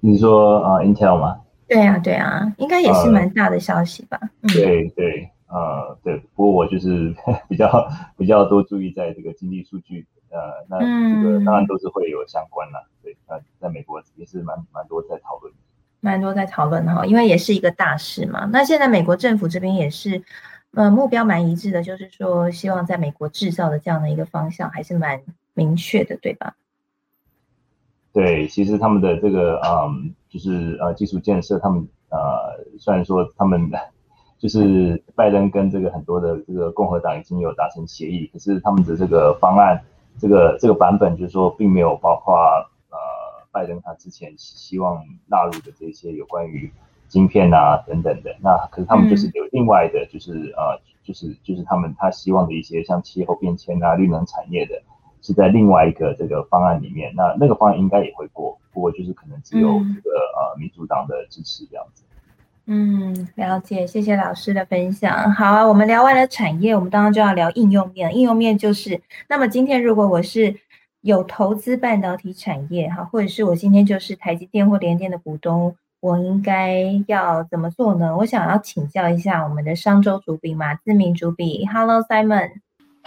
你说啊，Intel 吗？对啊，对啊，应该也是蛮大的消息吧？对对。呃，对，不过我就是 比较比较多注意在这个经济数据，呃，那这个当然都是会有相关了，对，那在美国也是蛮蛮多在讨论，蛮多在讨论哈，因为也是一个大事嘛。那现在美国政府这边也是，呃，目标蛮一致的，就是说希望在美国制造的这样的一个方向还是蛮明确的，对吧？对，其实他们的这个嗯，就是呃，基础建设，他们呃，虽然说他们。就是拜登跟这个很多的这个共和党已经有达成协议，可是他们的这个方案，这个这个版本就是说并没有包括呃拜登他之前希望纳入的这些有关于晶片啊等等的，那可是他们就是有另外的，就是呃就是就是他们他希望的一些像气候变迁啊绿能产业的，是在另外一个这个方案里面，那那个方案应该也会过，不过就是可能只有这个呃民主党的支持这样子。嗯，了解，谢谢老师的分享。好啊，我们聊完了产业，我们当然就要聊应用面。应用面就是，那么今天如果我是有投资半导体产业哈，或者是我今天就是台积电或联电的股东，我应该要怎么做呢？我想要请教一下我们的商周主笔马自明主笔，Hello Simon。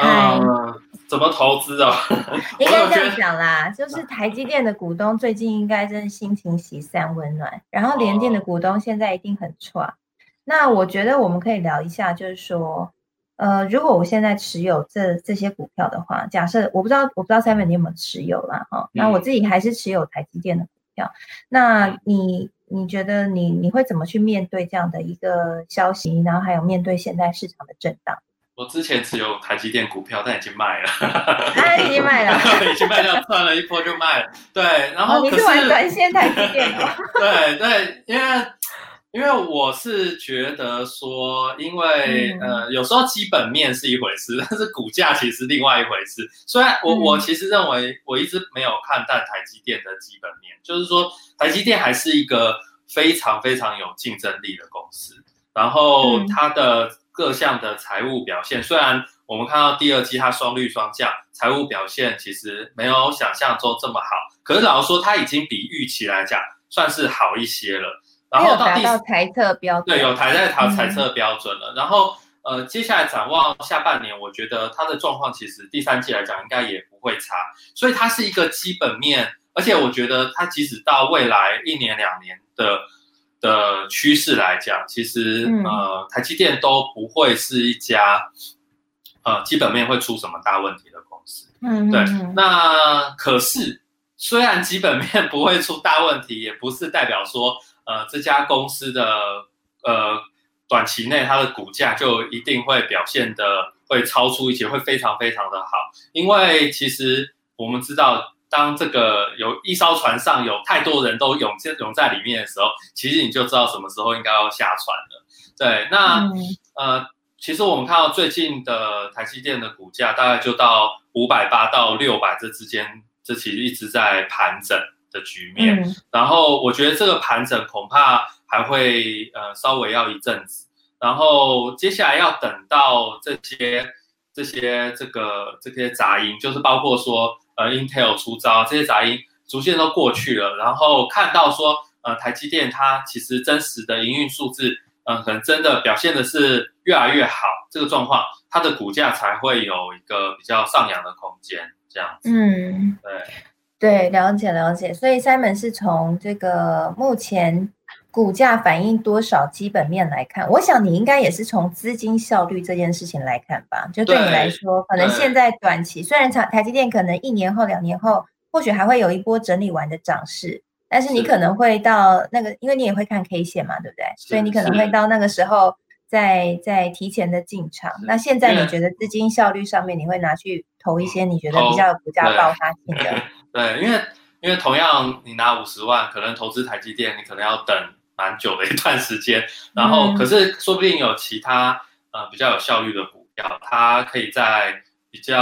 嗯，怎么投资啊？应该这样讲啦，就是台积电的股东最近应该真是心情喜散温暖，然后联电的股东现在一定很差。那我觉得我们可以聊一下，就是说，呃，如果我现在持有这这些股票的话，假设我不知道，我不知道 Simon 你有没有持有啦？哈，那我自己还是持有台积电的股票。那你你觉得你你会怎么去面对这样的一个消息？然后还有面对现在市场的震荡？我之前持有台积电股票，但已经卖了。他已经卖了，已经卖掉，赚了一波就卖了。对，然后你是玩短线台积电的？对对，因为因为我是觉得说，因为呃，有时候基本面是一回事，但是股价其实另外一回事。虽然我我其实认为，我一直没有看淡台积电的基本面，就是说台积电还是一个非常非常有竞争力的公司，然后它的。各项的财务表现，虽然我们看到第二季它双率双降，财务表现其实没有想象中这么好。可是老实说，它已经比预期来讲算是好一些了。然后达到财测标准，对，有台在它财测标准了。然后呃，接下来展望下半年，我觉得它的状况其实第三季来讲应该也不会差。所以它是一个基本面，而且我觉得它即使到未来一年两年的。的趋势来讲，其实呃，台积电都不会是一家呃基本面会出什么大问题的公司。嗯，对。那可是虽然基本面不会出大问题，也不是代表说呃这家公司的呃短期内它的股价就一定会表现的会超出一些，会非常非常的好。因为其实我们知道。当这个有一艘船上有太多人都涌进涌在里面的时候，其实你就知道什么时候应该要下船了。对，那呃，其实我们看到最近的台积电的股价大概就到五百八到六百这之间，这其实一直在盘整的局面。然后我觉得这个盘整恐怕还会呃稍微要一阵子。然后接下来要等到这些这些这个这些杂音，就是包括说呃 Intel 出招这些杂音逐渐都过去了，然后看到说呃台积电它其实真实的营运数字。嗯，可能真的表现的是越来越好，这个状况，它的股价才会有一个比较上扬的空间，这样子。嗯，对，对，了解了解。所以 Simon 是从这个目前股价反映多少基本面来看，我想你应该也是从资金效率这件事情来看吧？就对你来说，可能现在短期虽然台台积电可能一年后、两年后，或许还会有一波整理完的涨势。但是你可能会到那个，因为你也会看 K 线嘛，对不对？所以你可能会到那个时候再再提前的进场。那现在你觉得资金效率上面，你会拿去投一些你觉得比较有股价爆发性的？对，因为因为同样你拿五十万，可能投资台积电，你可能要等蛮久的一段时间。然后可是说不定有其他呃比较有效率的股票，它可以在比较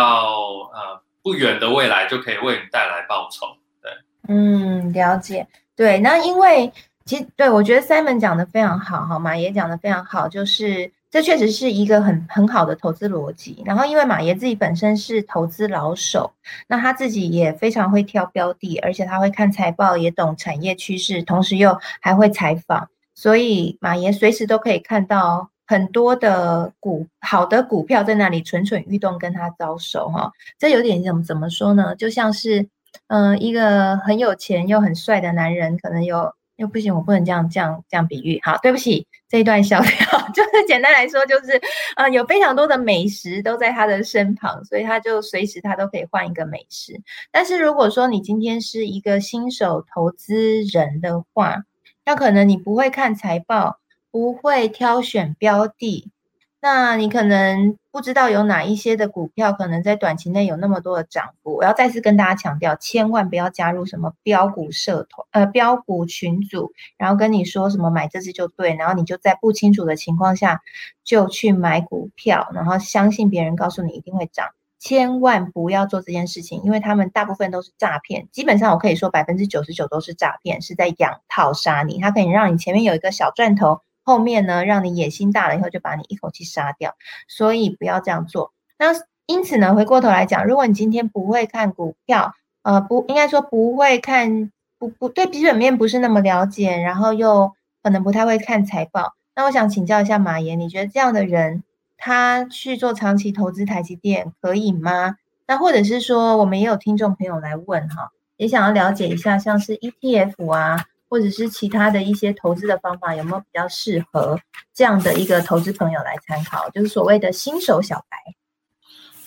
呃不远的未来就可以为你带来报酬。对嗯，了解。对，那因为其实对我觉得 Simon 讲的非常好，好吗？也讲的非常好，就是这确实是一个很很好的投资逻辑。然后，因为马爷自己本身是投资老手，那他自己也非常会挑标的，而且他会看财报，也懂产业趋势，同时又还会采访，所以马爷随时都可以看到很多的股好的股票在那里蠢蠢欲动，跟他招手，哈。这有点怎么怎么说呢？就像是。嗯，一个很有钱又很帅的男人，可能有又不行，我不能这样这样这样比喻。好，对不起，这一段消掉。就是简单来说，就是呃，有非常多的美食都在他的身旁，所以他就随时他都可以换一个美食。但是如果说你今天是一个新手投资人的话，那可能你不会看财报，不会挑选标的。那你可能不知道有哪一些的股票可能在短期内有那么多的涨幅。我要再次跟大家强调，千万不要加入什么标股社团、呃标股群组，然后跟你说什么买这只就对，然后你就在不清楚的情况下就去买股票，然后相信别人告诉你一定会涨。千万不要做这件事情，因为他们大部分都是诈骗。基本上我可以说百分之九十九都是诈骗，是在养套杀你。它可以让你前面有一个小赚头。后面呢，让你野心大了以后，就把你一口气杀掉，所以不要这样做。那因此呢，回过头来讲，如果你今天不会看股票，呃，不应该说不会看，不不对基本面不是那么了解，然后又可能不太会看财报，那我想请教一下马爷，你觉得这样的人他去做长期投资台积电可以吗？那或者是说，我们也有听众朋友来问哈，也想要了解一下，像是 ETF 啊。或者是其他的一些投资的方法，有没有比较适合这样的一个投资朋友来参考？就是所谓的新手小白。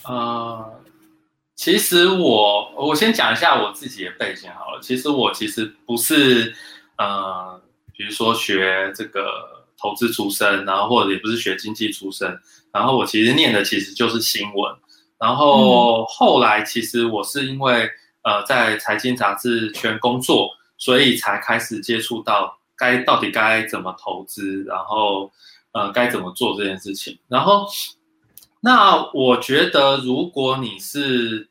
呃，其实我我先讲一下我自己的背景好了。其实我其实不是呃，比如说学这个投资出身，然后或者也不是学经济出身，然后我其实念的其实就是新闻。然后后来其实我是因为呃在财经杂志圈工作。所以才开始接触到该到底该怎么投资，然后呃该怎么做这件事情。然后那我觉得，如果你是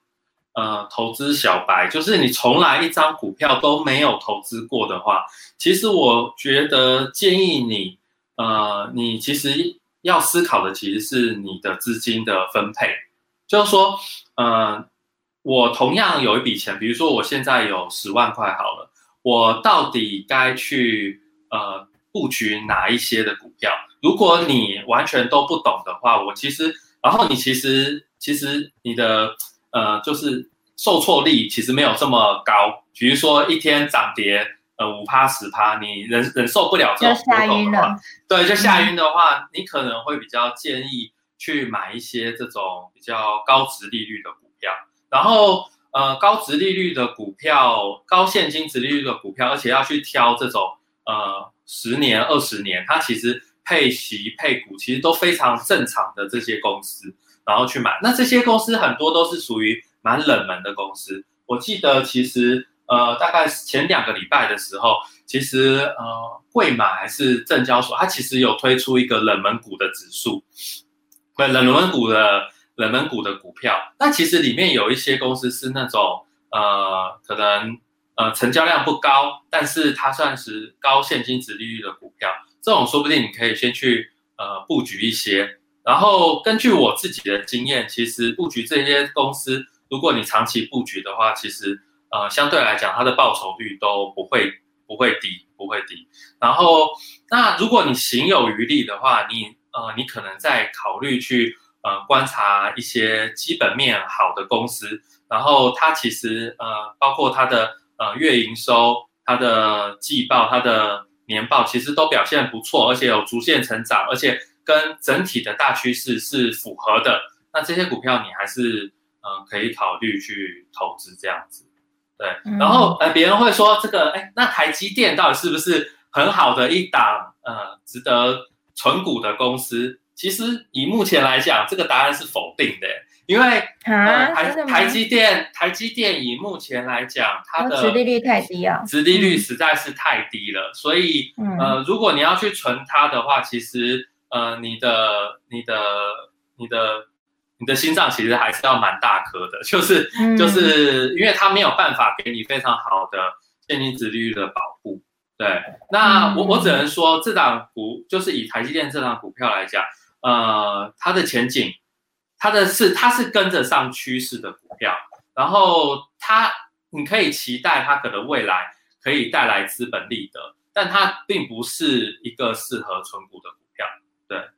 呃投资小白，就是你从来一张股票都没有投资过的话，其实我觉得建议你呃你其实要思考的其实是你的资金的分配，就是说呃我同样有一笔钱，比如说我现在有十万块好了。我到底该去呃布局哪一些的股票？如果你完全都不懂的话，我其实，然后你其实其实你的呃就是受挫力其实没有这么高。比如说一天涨跌呃五趴十趴，你忍忍受不了这种波动的话，对，就吓晕的话，你可能会比较建议去买一些这种比较高值利率的股票，然后。呃，高值利率的股票，高现金值利率的股票，而且要去挑这种呃十年、二十年，它其实配息配股其实都非常正常的这些公司，然后去买。那这些公司很多都是属于蛮冷门的公司。我记得其实呃，大概前两个礼拜的时候，其实呃，汇马还是证交所，它其实有推出一个冷门股的指数。不冷门股的冷门股的股票。那其实里面有一些公司是那种呃，可能呃成交量不高，但是它算是高现金值利率的股票。这种说不定你可以先去呃布局一些。然后根据我自己的经验，其实布局这些公司，如果你长期布局的话，其实呃相对来讲它的报酬率都不会不会低，不会低。然后那如果你行有余力的话，你呃你可能在考虑去呃观察一些基本面好的公司，然后它其实呃包括它的呃月营收、它的季报、它的年报，其实都表现不错，而且有逐渐成长，而且。跟整体的大趋势是符合的，那这些股票你还是嗯可以考虑去投资这样子，对。然后呃别人会说这个哎那台积电到底是不是很好的一档呃值得存股的公司？其实以目前来讲，这个答案是否定的，因为呃台台积电台积电以目前来讲，它的殖利率太低啊，殖利率实在是太低了，所以呃如果你要去存它的话，其实。呃，你的、你的、你的、你的心脏其实还是要蛮大颗的，就是就是因为它没有办法给你非常好的现金殖利率的保护。对，那我我只能说，这档股就是以台积电这档股票来讲，呃，它的前景，它的是它是跟着上趋势的股票，然后它你可以期待它可能未来可以带来资本利得，但它并不是一个适合存股的股票。对，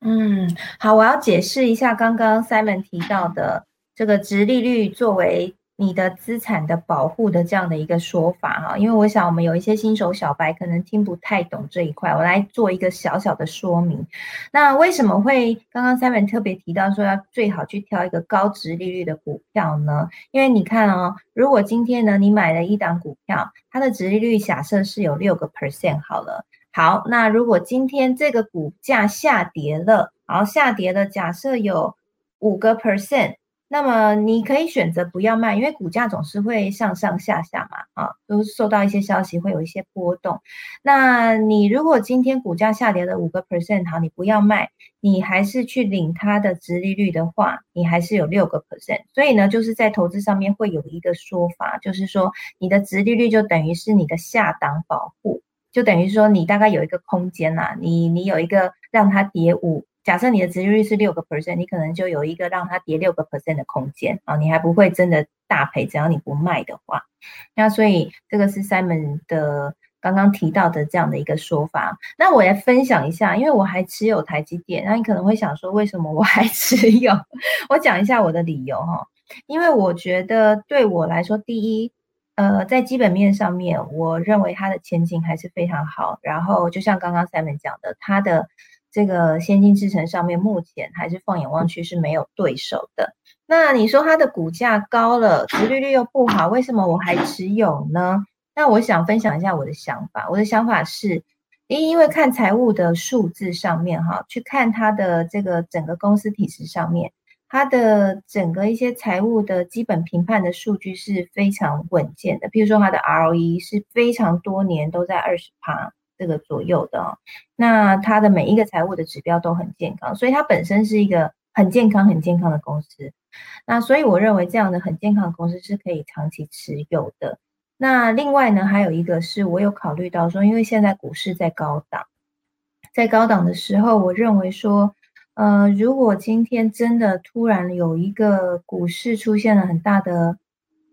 嗯，好，我要解释一下刚刚 Simon 提到的这个直利率作为你的资产的保护的这样的一个说法哈，因为我想我们有一些新手小白可能听不太懂这一块，我来做一个小小的说明。那为什么会刚刚 Simon 特别提到说要最好去挑一个高值利率的股票呢？因为你看哦，如果今天呢你买了一档股票，它的值利率假设是有六个 percent 好了。好，那如果今天这个股价下跌了，然后下跌了，假设有五个 percent，那么你可以选择不要卖，因为股价总是会上上下下嘛，啊，都受到一些消息会有一些波动。那你如果今天股价下跌了五个 percent，好，你不要卖，你还是去领它的值利率的话，你还是有六个 percent。所以呢，就是在投资上面会有一个说法，就是说你的值利率就等于是你的下档保护。就等于说，你大概有一个空间呐，你你有一个让它跌五，假设你的值利率是六个 percent，你可能就有一个让它跌六个 percent 的空间啊，你还不会真的大赔，只要你不卖的话。那所以这个是 Simon 的刚刚提到的这样的一个说法。那我来分享一下，因为我还持有台积电，那你可能会想说，为什么我还持有？我讲一下我的理由哈，因为我觉得对我来说，第一。呃，在基本面上面，我认为它的前景还是非常好。然后，就像刚刚 Simon 讲的，它的这个先进制程上面，目前还是放眼望去是没有对手的。那你说它的股价高了，市利率又不好，为什么我还持有呢？那我想分享一下我的想法。我的想法是，一因为看财务的数字上面，哈，去看它的这个整个公司体制上面。它的整个一些财务的基本评判的数据是非常稳健的，比如说它的 ROE 是非常多年都在二十趴这个左右的，那它的每一个财务的指标都很健康，所以它本身是一个很健康、很健康的公司。那所以我认为这样的很健康的公司是可以长期持有的。那另外呢，还有一个是我有考虑到说，因为现在股市在高档，在高档的时候，我认为说。呃，如果今天真的突然有一个股市出现了很大的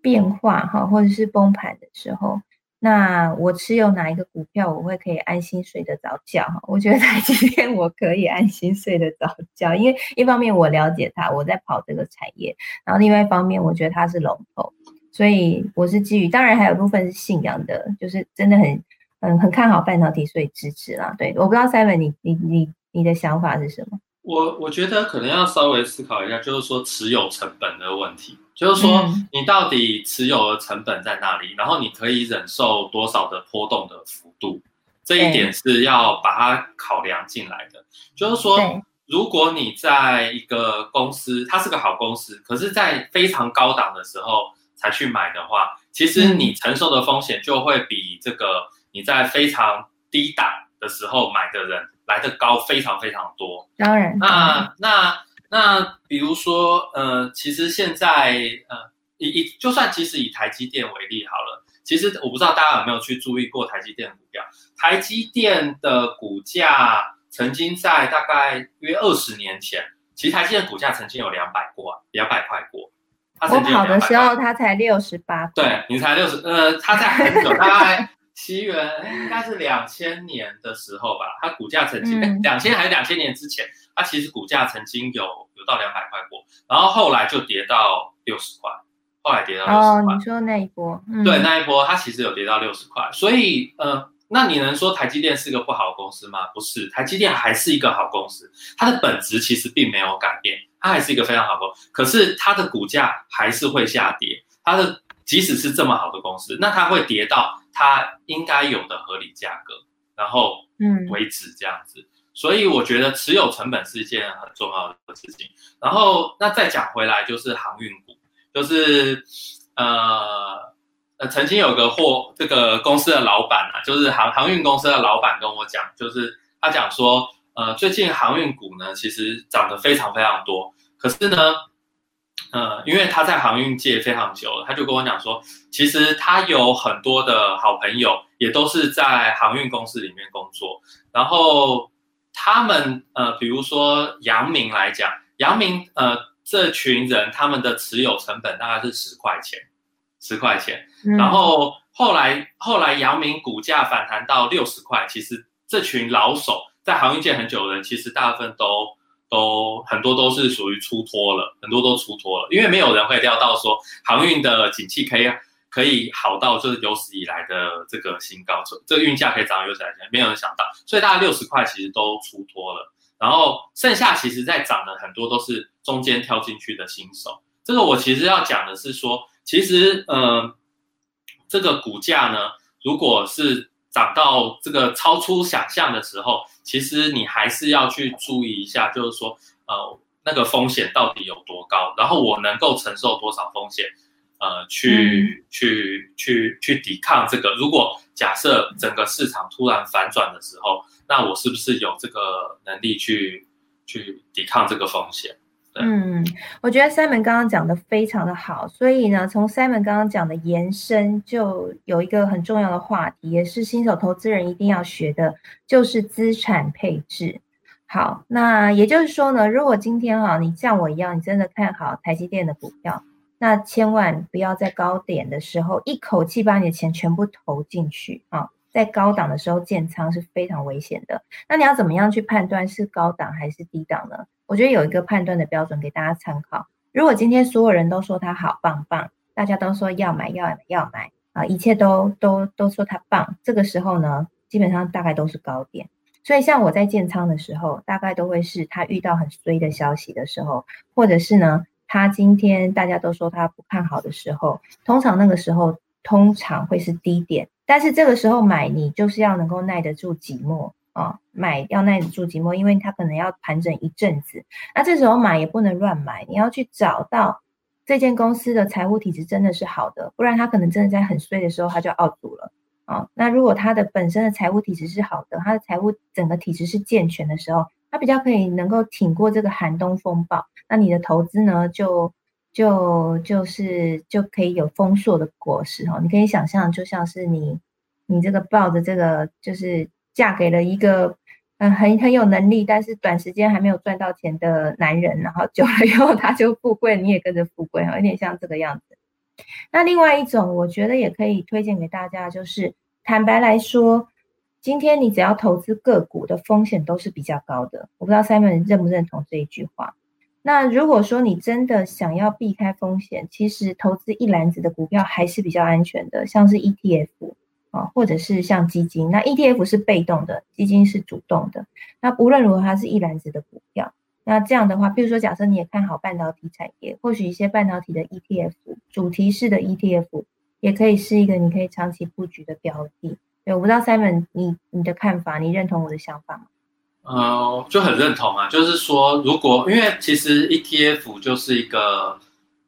变化哈，或者是崩盘的时候，那我持有哪一个股票，我会可以安心睡得着觉哈？我觉得在今天我可以安心睡得着觉，因为一方面我了解它，我在跑这个产业，然后另外一方面我觉得它是龙头，所以我是基于，当然还有部分是信仰的，就是真的很嗯很看好半导体，所以支持啦。对，我不知道 Seven 你你你你的想法是什么？我我觉得可能要稍微思考一下，就是说持有成本的问题，就是说你到底持有的成本在哪里，然后你可以忍受多少的波动的幅度，这一点是要把它考量进来的。就是说，如果你在一个公司，它是个好公司，可是在非常高档的时候才去买的话，其实你承受的风险就会比这个你在非常低档的时候买的人。来的高非常非常多。当然，那那那比如说呃，其实现在呃以以就算其实以台积电为例好了，其实我不知道大家有没有去注意过台积电股票，台积电的股价曾经在大概约二十年前。其实台积电股价曾经有两百过，两百块过。我跑的时候它才六十八。对你才六十，呃，它在很久，大概七元，应该是两千年的时候吧。它股价曾经两千还是两千年之前，它其实股价曾经有有到两百块过，然后后来就跌到六十块，后来跌到六十块。哦，你说那一波？对，那一波它其实有跌到六十块，所以呃。那你能说台积电是个不好的公司吗？不是，台积电还是一个好公司，它的本质其实并没有改变，它还是一个非常好公司。可是它的股价还是会下跌，它的即使是这么好的公司，那它会跌到它应该有的合理价格，然后嗯为止这样子。所以我觉得持有成本是一件很重要的事情。然后那再讲回来就是航运股，就是呃。呃，曾经有个货，这个公司的老板啊，就是航航运公司的老板跟我讲，就是他讲说，呃，最近航运股呢，其实涨得非常非常多。可是呢，呃，因为他在航运界非常久了，他就跟我讲说，其实他有很多的好朋友，也都是在航运公司里面工作。然后他们，呃，比如说杨明来讲，杨明，呃，这群人他们的持有成本大概是十块钱。十块钱，然后后来后来杨明股价反弹到六十块，其实这群老手在航运界很久的人，其实大部分都都很多都是属于出脱了，很多都出脱了，因为没有人会料到说航运的景气可以可以好到就是有史以来的这个新高，这这个运价可以涨到有史以来没有人想到，所以大概六十块其实都出脱了，然后剩下其实在涨的很多都是中间跳进去的新手，这个我其实要讲的是说。其实，呃，这个股价呢，如果是涨到这个超出想象的时候，其实你还是要去注意一下，就是说，呃，那个风险到底有多高，然后我能够承受多少风险，呃，去去去去抵抗这个。如果假设整个市场突然反转的时候，那我是不是有这个能力去去抵抗这个风险？嗯，我觉得 Simon 刚刚讲的非常的好，所以呢，从 Simon 刚刚讲的延伸，就有一个很重要的话题，也是新手投资人一定要学的，就是资产配置。好，那也就是说呢，如果今天哈，你像我一样，你真的看好台积电的股票，那千万不要在高点的时候一口气把你的钱全部投进去啊，在高档的时候建仓是非常危险的。那你要怎么样去判断是高档还是低档呢？我觉得有一个判断的标准给大家参考。如果今天所有人都说它好棒棒，大家都说要买要买要买啊，一切都都都说它棒，这个时候呢，基本上大概都是高点。所以像我在建仓的时候，大概都会是它遇到很衰的消息的时候，或者是呢，它今天大家都说它不看好的时候，通常那个时候通常会是低点。但是这个时候买，你就是要能够耐得住寂寞。啊，买要耐得住寂寞，因为它可能要盘整一阵子。那这时候买也不能乱买，你要去找到这间公司的财务体质真的是好的，不然它可能真的在很衰的时候它就要阻了。啊，那如果它的本身的财务体质是好的，它的财务整个体质是健全的时候，它比较可以能够挺过这个寒冬风暴。那你的投资呢，就就就是就可以有丰硕的果实哦。你可以想象，就像是你你这个抱着这个就是。嫁给了一个嗯很很有能力，但是短时间还没有赚到钱的男人，然后久了以后他就富贵，你也跟着富贵哈，有点像这个样子。那另外一种，我觉得也可以推荐给大家，就是坦白来说，今天你只要投资个股的风险都是比较高的。我不知道 Simon 认不认同这一句话。那如果说你真的想要避开风险，其实投资一篮子的股票还是比较安全的，像是 ETF。啊，或者是像基金，那 ETF 是被动的，基金是主动的。那无论如何，它是一篮子的股票。那这样的话，比如说，假设你也看好半导体产业，或许一些半导体的 ETF，主题式的 ETF，也可以是一个你可以长期布局的标的。对，我不知道 Simon，你你的看法，你认同我的想法吗？呃，就很认同啊，就是说，如果因为其实 ETF 就是一个。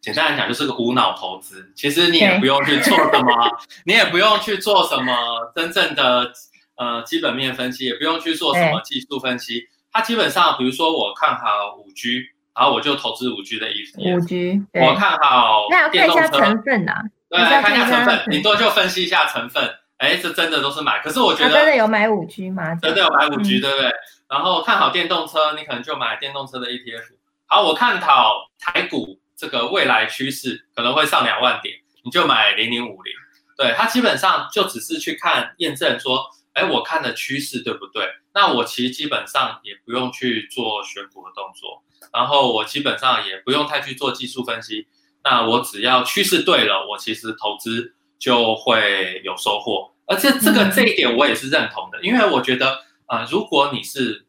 简单来讲，就是个无脑投资。其实你也不用去做什么，你也不用去做什么真正的呃基本面分析，也不用去做什么技术分析。它基本上，比如说我看好五 G，然后我就投资五 G 的 ETF。五 G，我看好那要看一下成分啊。对，看一下成分，顶多就分析一下成分。哎，这真的都是买，可是我觉得真的有买五 G 吗？真的有买五 G，对不对？然后看好电动车，你可能就买电动车的 ETF。好，我看好台股这个未来趋势可能会上两万点，你就买零零五零。对，它基本上就只是去看验证说，哎，我看的趋势对不对？那我其实基本上也不用去做选股的动作，然后我基本上也不用太去做技术分析。那我只要趋势对了，我其实投资就会有收获。而且这个这一点我也是认同的，因为我觉得，呃，如果你是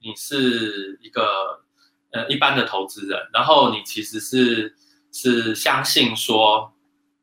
你是一个呃一般的投资人，然后你其实是是相信说，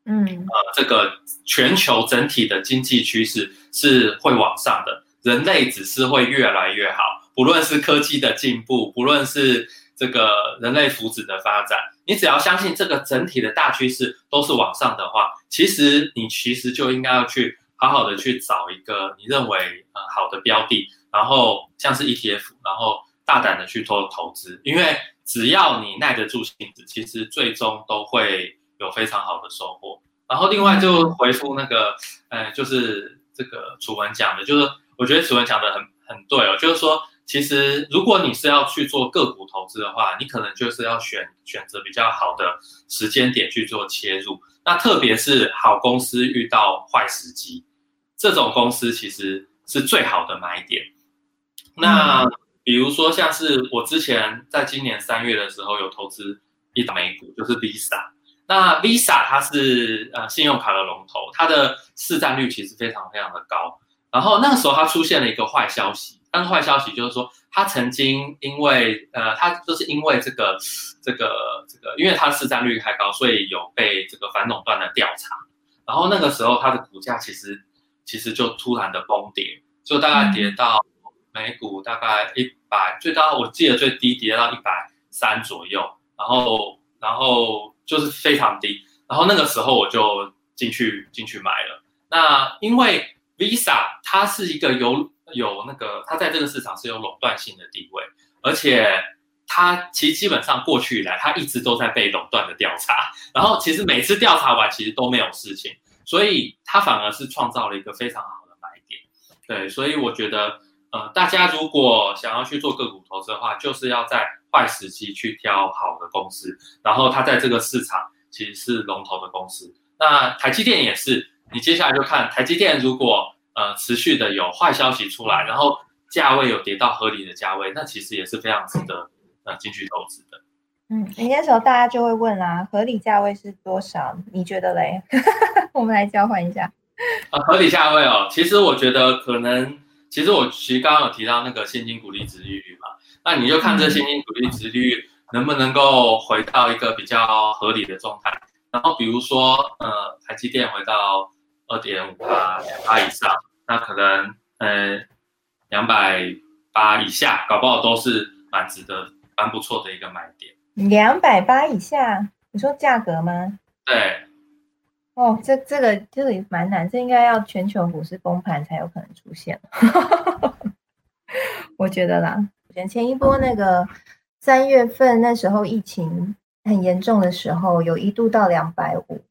嗯，呃，这个全球整体的经济趋势是会往上的，人类只是会越来越好，不论是科技的进步，不论是这个人类福祉的发展，你只要相信这个整体的大趋势都是往上的话，其实你其实就应该要去。好好的去找一个你认为呃好的标的，然后像是 ETF，然后大胆的去做投资，因为只要你耐得住性子，其实最终都会有非常好的收获。然后另外就回复那个，呃，就是这个楚文讲的，就是我觉得楚文讲的很很对哦，就是说其实如果你是要去做个股投资的话，你可能就是要选选择比较好的时间点去做切入，那特别是好公司遇到坏时机。这种公司其实是最好的买点。那比如说，像是我之前在今年三月的时候有投资一档美股，就是 Visa。那 Visa 它是呃信用卡的龙头，它的市占率其实非常非常的高。然后那个时候它出现了一个坏消息，但是坏消息就是说，它曾经因为呃它就是因为这个这个这个，因为它市占率太高，所以有被这个反垄断的调查。然后那个时候它的股价其实。其实就突然的崩跌，就大概跌到每股大概一百，最高我记得最低跌到一百三左右，然后然后就是非常低，然后那个时候我就进去进去买了。那因为 Visa 它是一个有有那个它在这个市场是有垄断性的地位，而且它其实基本上过去以来它一直都在被垄断的调查，然后其实每次调查完其实都没有事情。所以它反而是创造了一个非常好的买点，对，所以我觉得，呃，大家如果想要去做个股投资的话，就是要在坏时机去挑好的公司，然后它在这个市场其实是龙头的公司。那台积电也是，你接下来就看台积电如果呃持续的有坏消息出来，然后价位有跌到合理的价位，那其实也是非常值得呃进去投资的。嗯，那时候大家就会问啦，合理价位是多少？你觉得嘞？我们来交换一下。啊，合理价位哦，其实我觉得可能，其实我其实刚刚有提到那个现金股利值利率嘛，那你就看这现金股利值利率能不能够回到一个比较合理的状态。然后比如说，呃，台积电回到二点五八两八以上，那可能呃两百八以下，搞不好都是蛮值得、蛮不错的一个买点。两百八以下，你说价格吗？对。哦，这这个这个也蛮难，这应该要全球股市崩盘才有可能出现。我觉得啦，前前一波那个三月份那时候疫情很严重的时候，有一度到两百五。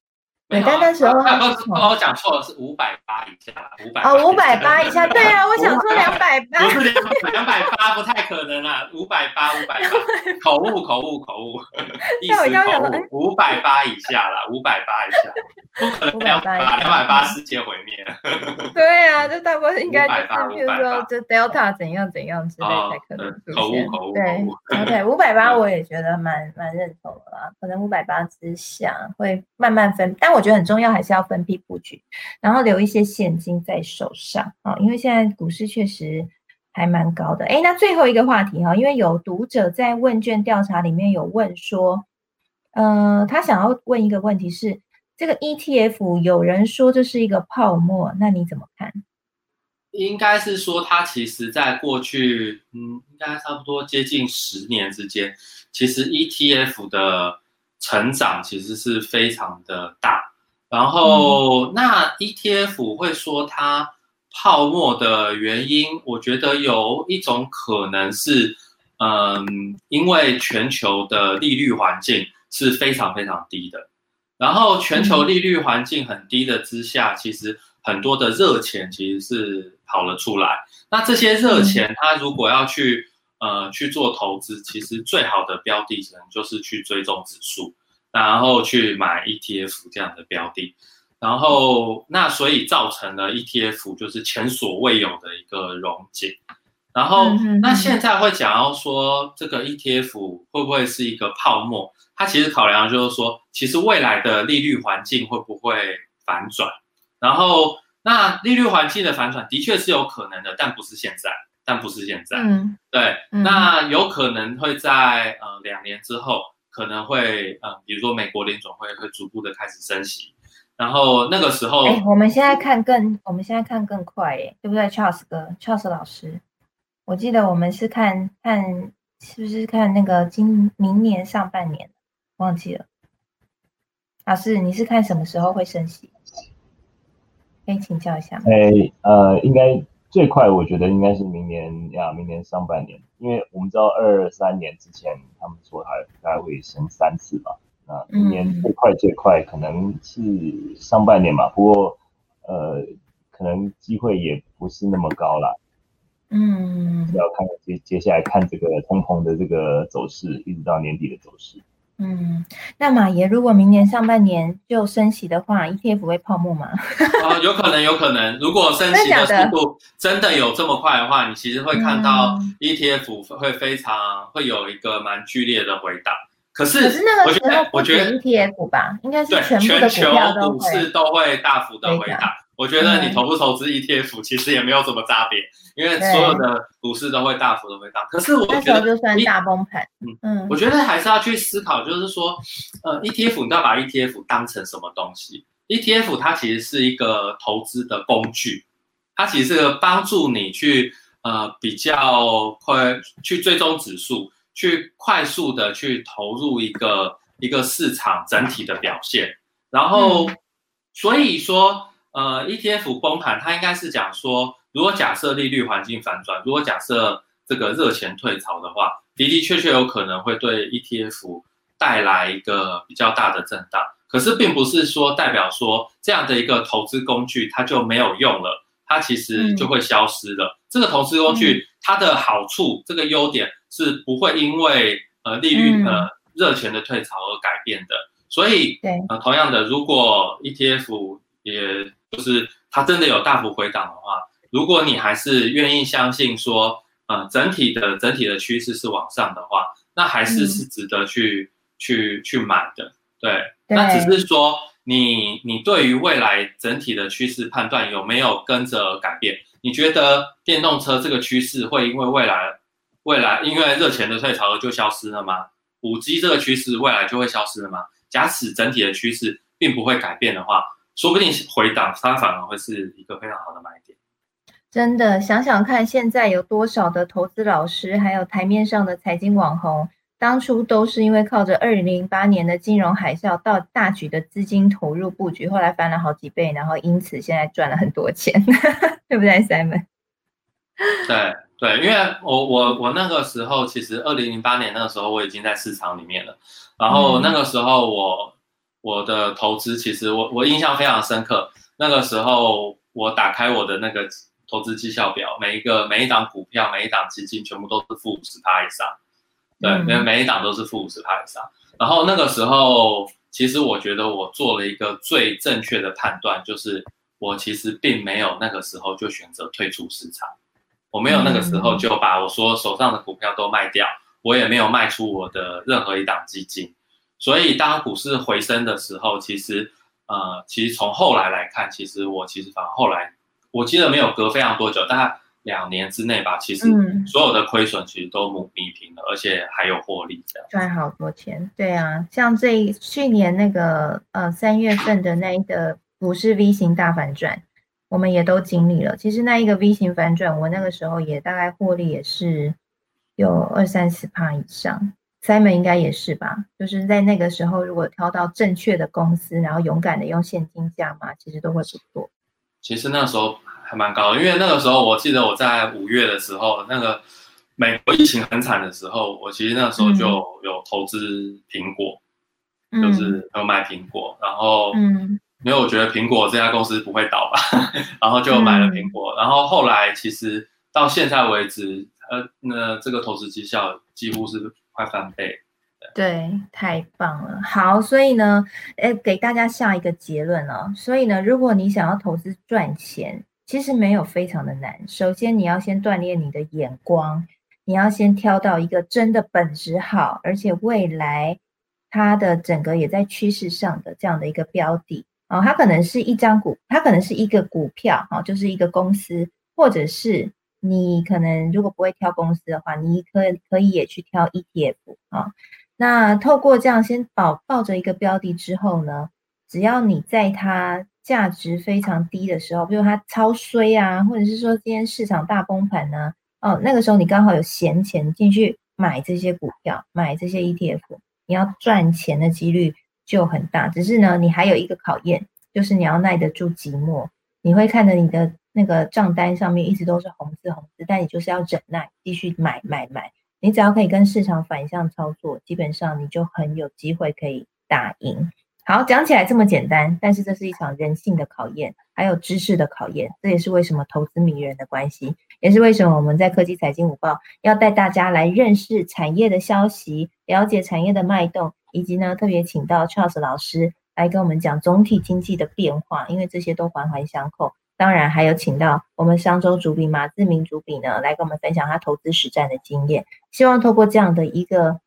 对，但那时候我我讲错了，是五百八以下，五百啊，五百八以下，对啊，我想说两百八，不是两两百八，不太可能啊，五百八，五百八，口误，口误，口误，意思口误，五百八以下啦，五百八以下，不可能两百八，两百八世界毁灭。对啊，这大部分应该就是比如说这 Delta 怎样怎样之类才可能出现。对，OK，五百八我也觉得蛮蛮认同的啦，可能五百八之下会慢慢分，但我。觉得很重要，还是要分批布局，然后留一些现金在手上啊，因为现在股市确实还蛮高的。哎，那最后一个话题哈，因为有读者在问卷调查里面有问说，呃，他想要问一个问题是，这个 ETF 有人说这是一个泡沫，那你怎么看？应该是说，它其实在过去，嗯，应该差不多接近十年之间，其实 ETF 的成长其实是非常的大。然后，那 ETF 会说它泡沫的原因，我觉得有一种可能是，嗯，因为全球的利率环境是非常非常低的，然后全球利率环境很低的之下，其实很多的热钱其实是跑了出来。那这些热钱，它如果要去呃去做投资，其实最好的标的可能就是去追踪指数，然后去买 ETF 这样的标的。然后，那所以造成了 ETF 就是前所未有的一个溶解。然后，那现在会讲要说，这个 ETF 会不会是一个泡沫？它其实考量就是说，其实未来的利率环境会不会反转？然后，那利率环境的反转的确是有可能的，但不是现在，但不是现在。嗯，对。那有可能会在呃两年之后，可能会呃，比如说美国联总会会逐步的开始升息。然后那个时候，哎，我们现在看更，我们现在看更快，耶，对不对，Charles 哥，Charles 老师，我记得我们是看看是不是看那个今明年上半年，忘记了。老师，你是看什么时候会升息？可以请教一下吗。哎，呃，应该最快，我觉得应该是明年呀，明年上半年，因为我们知道二三年之前他们说还大概会升三次吧。啊，明年最快最快可能是上半年嘛，不过呃，可能机会也不是那么高啦。嗯，要看接接下来看这个通膨的这个走势，一直到年底的走势。嗯，那马爷，如果明年上半年就升息的话，ETF 会泡沫吗？啊，有可能，有可能。如果升息的速度真的有这么快的话，你其实会看到 ETF 会非常会有一个蛮剧烈的回档。可是，可是那个时候我觉得 ETF 吧，应该是全全球股市都会大幅的回档。我觉得你投不投资 ETF 其实也没有什么差别，因为所有的股市都会大幅的回档。可是我觉得就算大崩盘，嗯嗯，我觉得还是要去思考，就是说，呃，ETF 你要把 ETF 当成什么东西？ETF 它其实是一个投资的工具，它其实是帮助你去呃比较快去追踪指数。去快速的去投入一个一个市场整体的表现，然后所以说，呃，ETF 崩盘，它应该是讲说，如果假设利率环境反转，如果假设这个热钱退潮的话，的的确确有可能会对 ETF 带来一个比较大的震荡。可是，并不是说代表说这样的一个投资工具它就没有用了，它其实就会消失了。这个投资工具它的好处，这个优点。是不会因为呃利率呃热钱的退潮而改变的，所以呃同样的，如果 ETF 也就是它真的有大幅回档的话，如果你还是愿意相信说呃整体的整体的趋势是往上的话，那还是是值得去去去买的。对，那只是说你你对于未来整体的趋势判断有没有跟着改变？你觉得电动车这个趋势会因为未来？未来因为热钱的退潮而就消失了吗？五 G 这个趋势未来就会消失了吗？假使整体的趋势并不会改变的话，说不定回档它反而会是一个非常好的买点。真的想想看，现在有多少的投资老师，还有台面上的财经网红，当初都是因为靠着二零零八年的金融海啸到大举的资金投入布局，后来翻了好几倍，然后因此现在赚了很多钱，对不对，Simon？对。对，因为我我我那个时候其实二零零八年那个时候我已经在市场里面了，然后那个时候我我的投资其实我我印象非常深刻，那个时候我打开我的那个投资绩效表，每一个每一档股票每一档基金全部都是负五十趴以上，对，每每一档都是负五十趴以上，然后那个时候其实我觉得我做了一个最正确的判断，就是我其实并没有那个时候就选择退出市场。我没有那个时候就把我说手上的股票都卖掉，我也没有卖出我的任何一档基金，所以当股市回升的时候，其实呃，其实从后来来看，其实我其实反而后来，我记得没有隔非常多久，大概两年之内吧，其实所有的亏损其实都母弭平了，而且还有获利，这样赚好多钱。对啊，像这去年那个呃三月份的那一个股市 V 型大反转。我们也都经历了，其实那一个 V 型反转，我那个时候也大概获利也是有二三十趴以上，Simon 应该也是吧？就是在那个时候，如果挑到正确的公司，然后勇敢的用现金价嘛，其实都会不错。其实那时候还蛮高的，因为那个时候我记得我在五月的时候，那个美国疫情很惨的时候，我其实那时候就有投资苹果，就是有买苹果，然后嗯，因为我觉得苹果这家公司不会倒吧，然后就买了苹果，然后后来其实到现在为止，呃，那这个投资绩效几乎是快翻倍。对，太棒了。好，所以呢，诶，给大家下一个结论哦。所以呢，如果你想要投资赚钱，其实没有非常的难。首先，你要先锻炼你的眼光，你要先挑到一个真的本质好，而且未来它的整个也在趋势上的这样的一个标的啊。它可能是一张股，它可能是一个股票啊，就是一个公司，或者是你可能如果不会挑公司的话，你可可以也去挑 ETF 啊。那透过这样先保抱着一个标的之后呢，只要你在它价值非常低的时候，比如它超衰啊，或者是说今天市场大崩盘呢，哦，那个时候你刚好有闲钱进去买这些股票，买这些 ETF，你要赚钱的几率就很大。只是呢，你还有一个考验，就是你要耐得住寂寞，你会看着你的那个账单上面一直都是红字红字，但你就是要忍耐，继续买买买。你只要可以跟市场反向操作，基本上你就很有机会可以打赢。好，讲起来这么简单，但是这是一场人性的考验，还有知识的考验。这也是为什么投资迷人的关系，也是为什么我们在科技财经午报要带大家来认识产业的消息，了解产业的脉动，以及呢特别请到 Charles 老师来跟我们讲总体经济的变化，因为这些都环环相扣。当然，还有请到我们商周主笔马志明主笔呢，来跟我们分享他投资实战的经验。希望透过这样的一个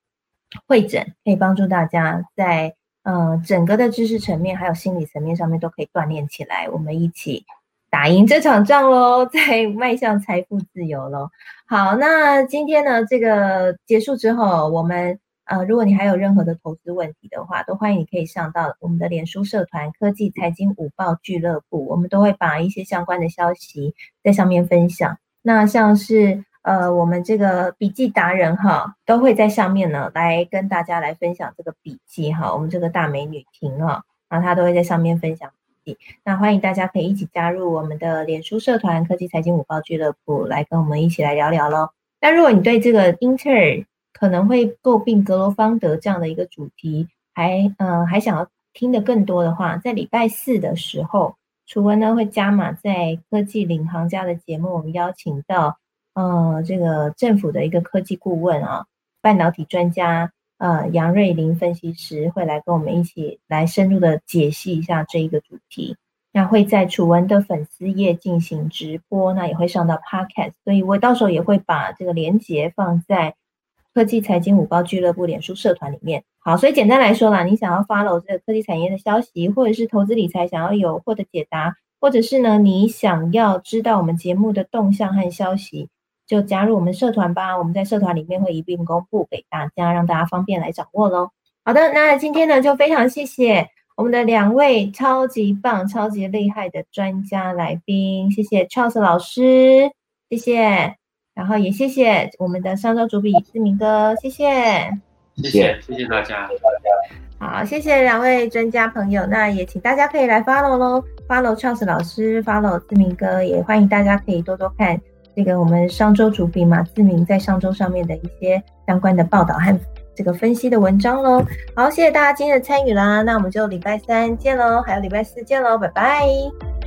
会诊，可以帮助大家在呃整个的知识层面，还有心理层面上面都可以锻炼起来。我们一起打赢这场仗喽，在迈向财富自由喽。好，那今天呢，这个结束之后，我们。呃，如果你还有任何的投资问题的话，都欢迎你可以上到我们的脸书社团“科技财经午报俱乐部”，我们都会把一些相关的消息在上面分享。那像是呃，我们这个笔记达人哈，都会在上面呢来跟大家来分享这个笔记哈。我们这个大美女婷哈，然后她都会在上面分享笔记。那欢迎大家可以一起加入我们的脸书社团“科技财经午报俱乐部”，来跟我们一起来聊聊喽。那如果你对这个英特尔，可能会诟病格罗方德这样的一个主题，还呃还想要听的更多的话，在礼拜四的时候，楚文呢会加码在科技领航家的节目，我们邀请到呃这个政府的一个科技顾问啊，半导体专家呃杨瑞林分析师会来跟我们一起来深入的解析一下这一个主题。那会在楚文的粉丝页进行直播，那也会上到 Podcast，所以我到时候也会把这个连接放在。科技财经五报俱乐部脸书社团里面，好，所以简单来说啦，你想要 follow 这个科技产业的消息，或者是投资理财想要有获得解答，或者是呢你想要知道我们节目的动向和消息，就加入我们社团吧。我们在社团里面会一并公布给大家，让大家方便来掌握喽。好的，那今天呢就非常谢谢我们的两位超级棒、超级厉害的专家来宾，谢谢 Charles 老师，谢谢。然后也谢谢我们的商周主笔志明哥，谢谢，谢谢，谢谢大家。好，谢谢两位专家朋友，那也请大家可以来 follow 喽，follow Charles 老师，follow 志明哥，也欢迎大家可以多多看这个我们商周主笔马志明在上周上面的一些相关的报道和这个分析的文章喽。好，谢谢大家今天的参与啦，那我们就礼拜三见喽，还有礼拜四见喽，拜拜。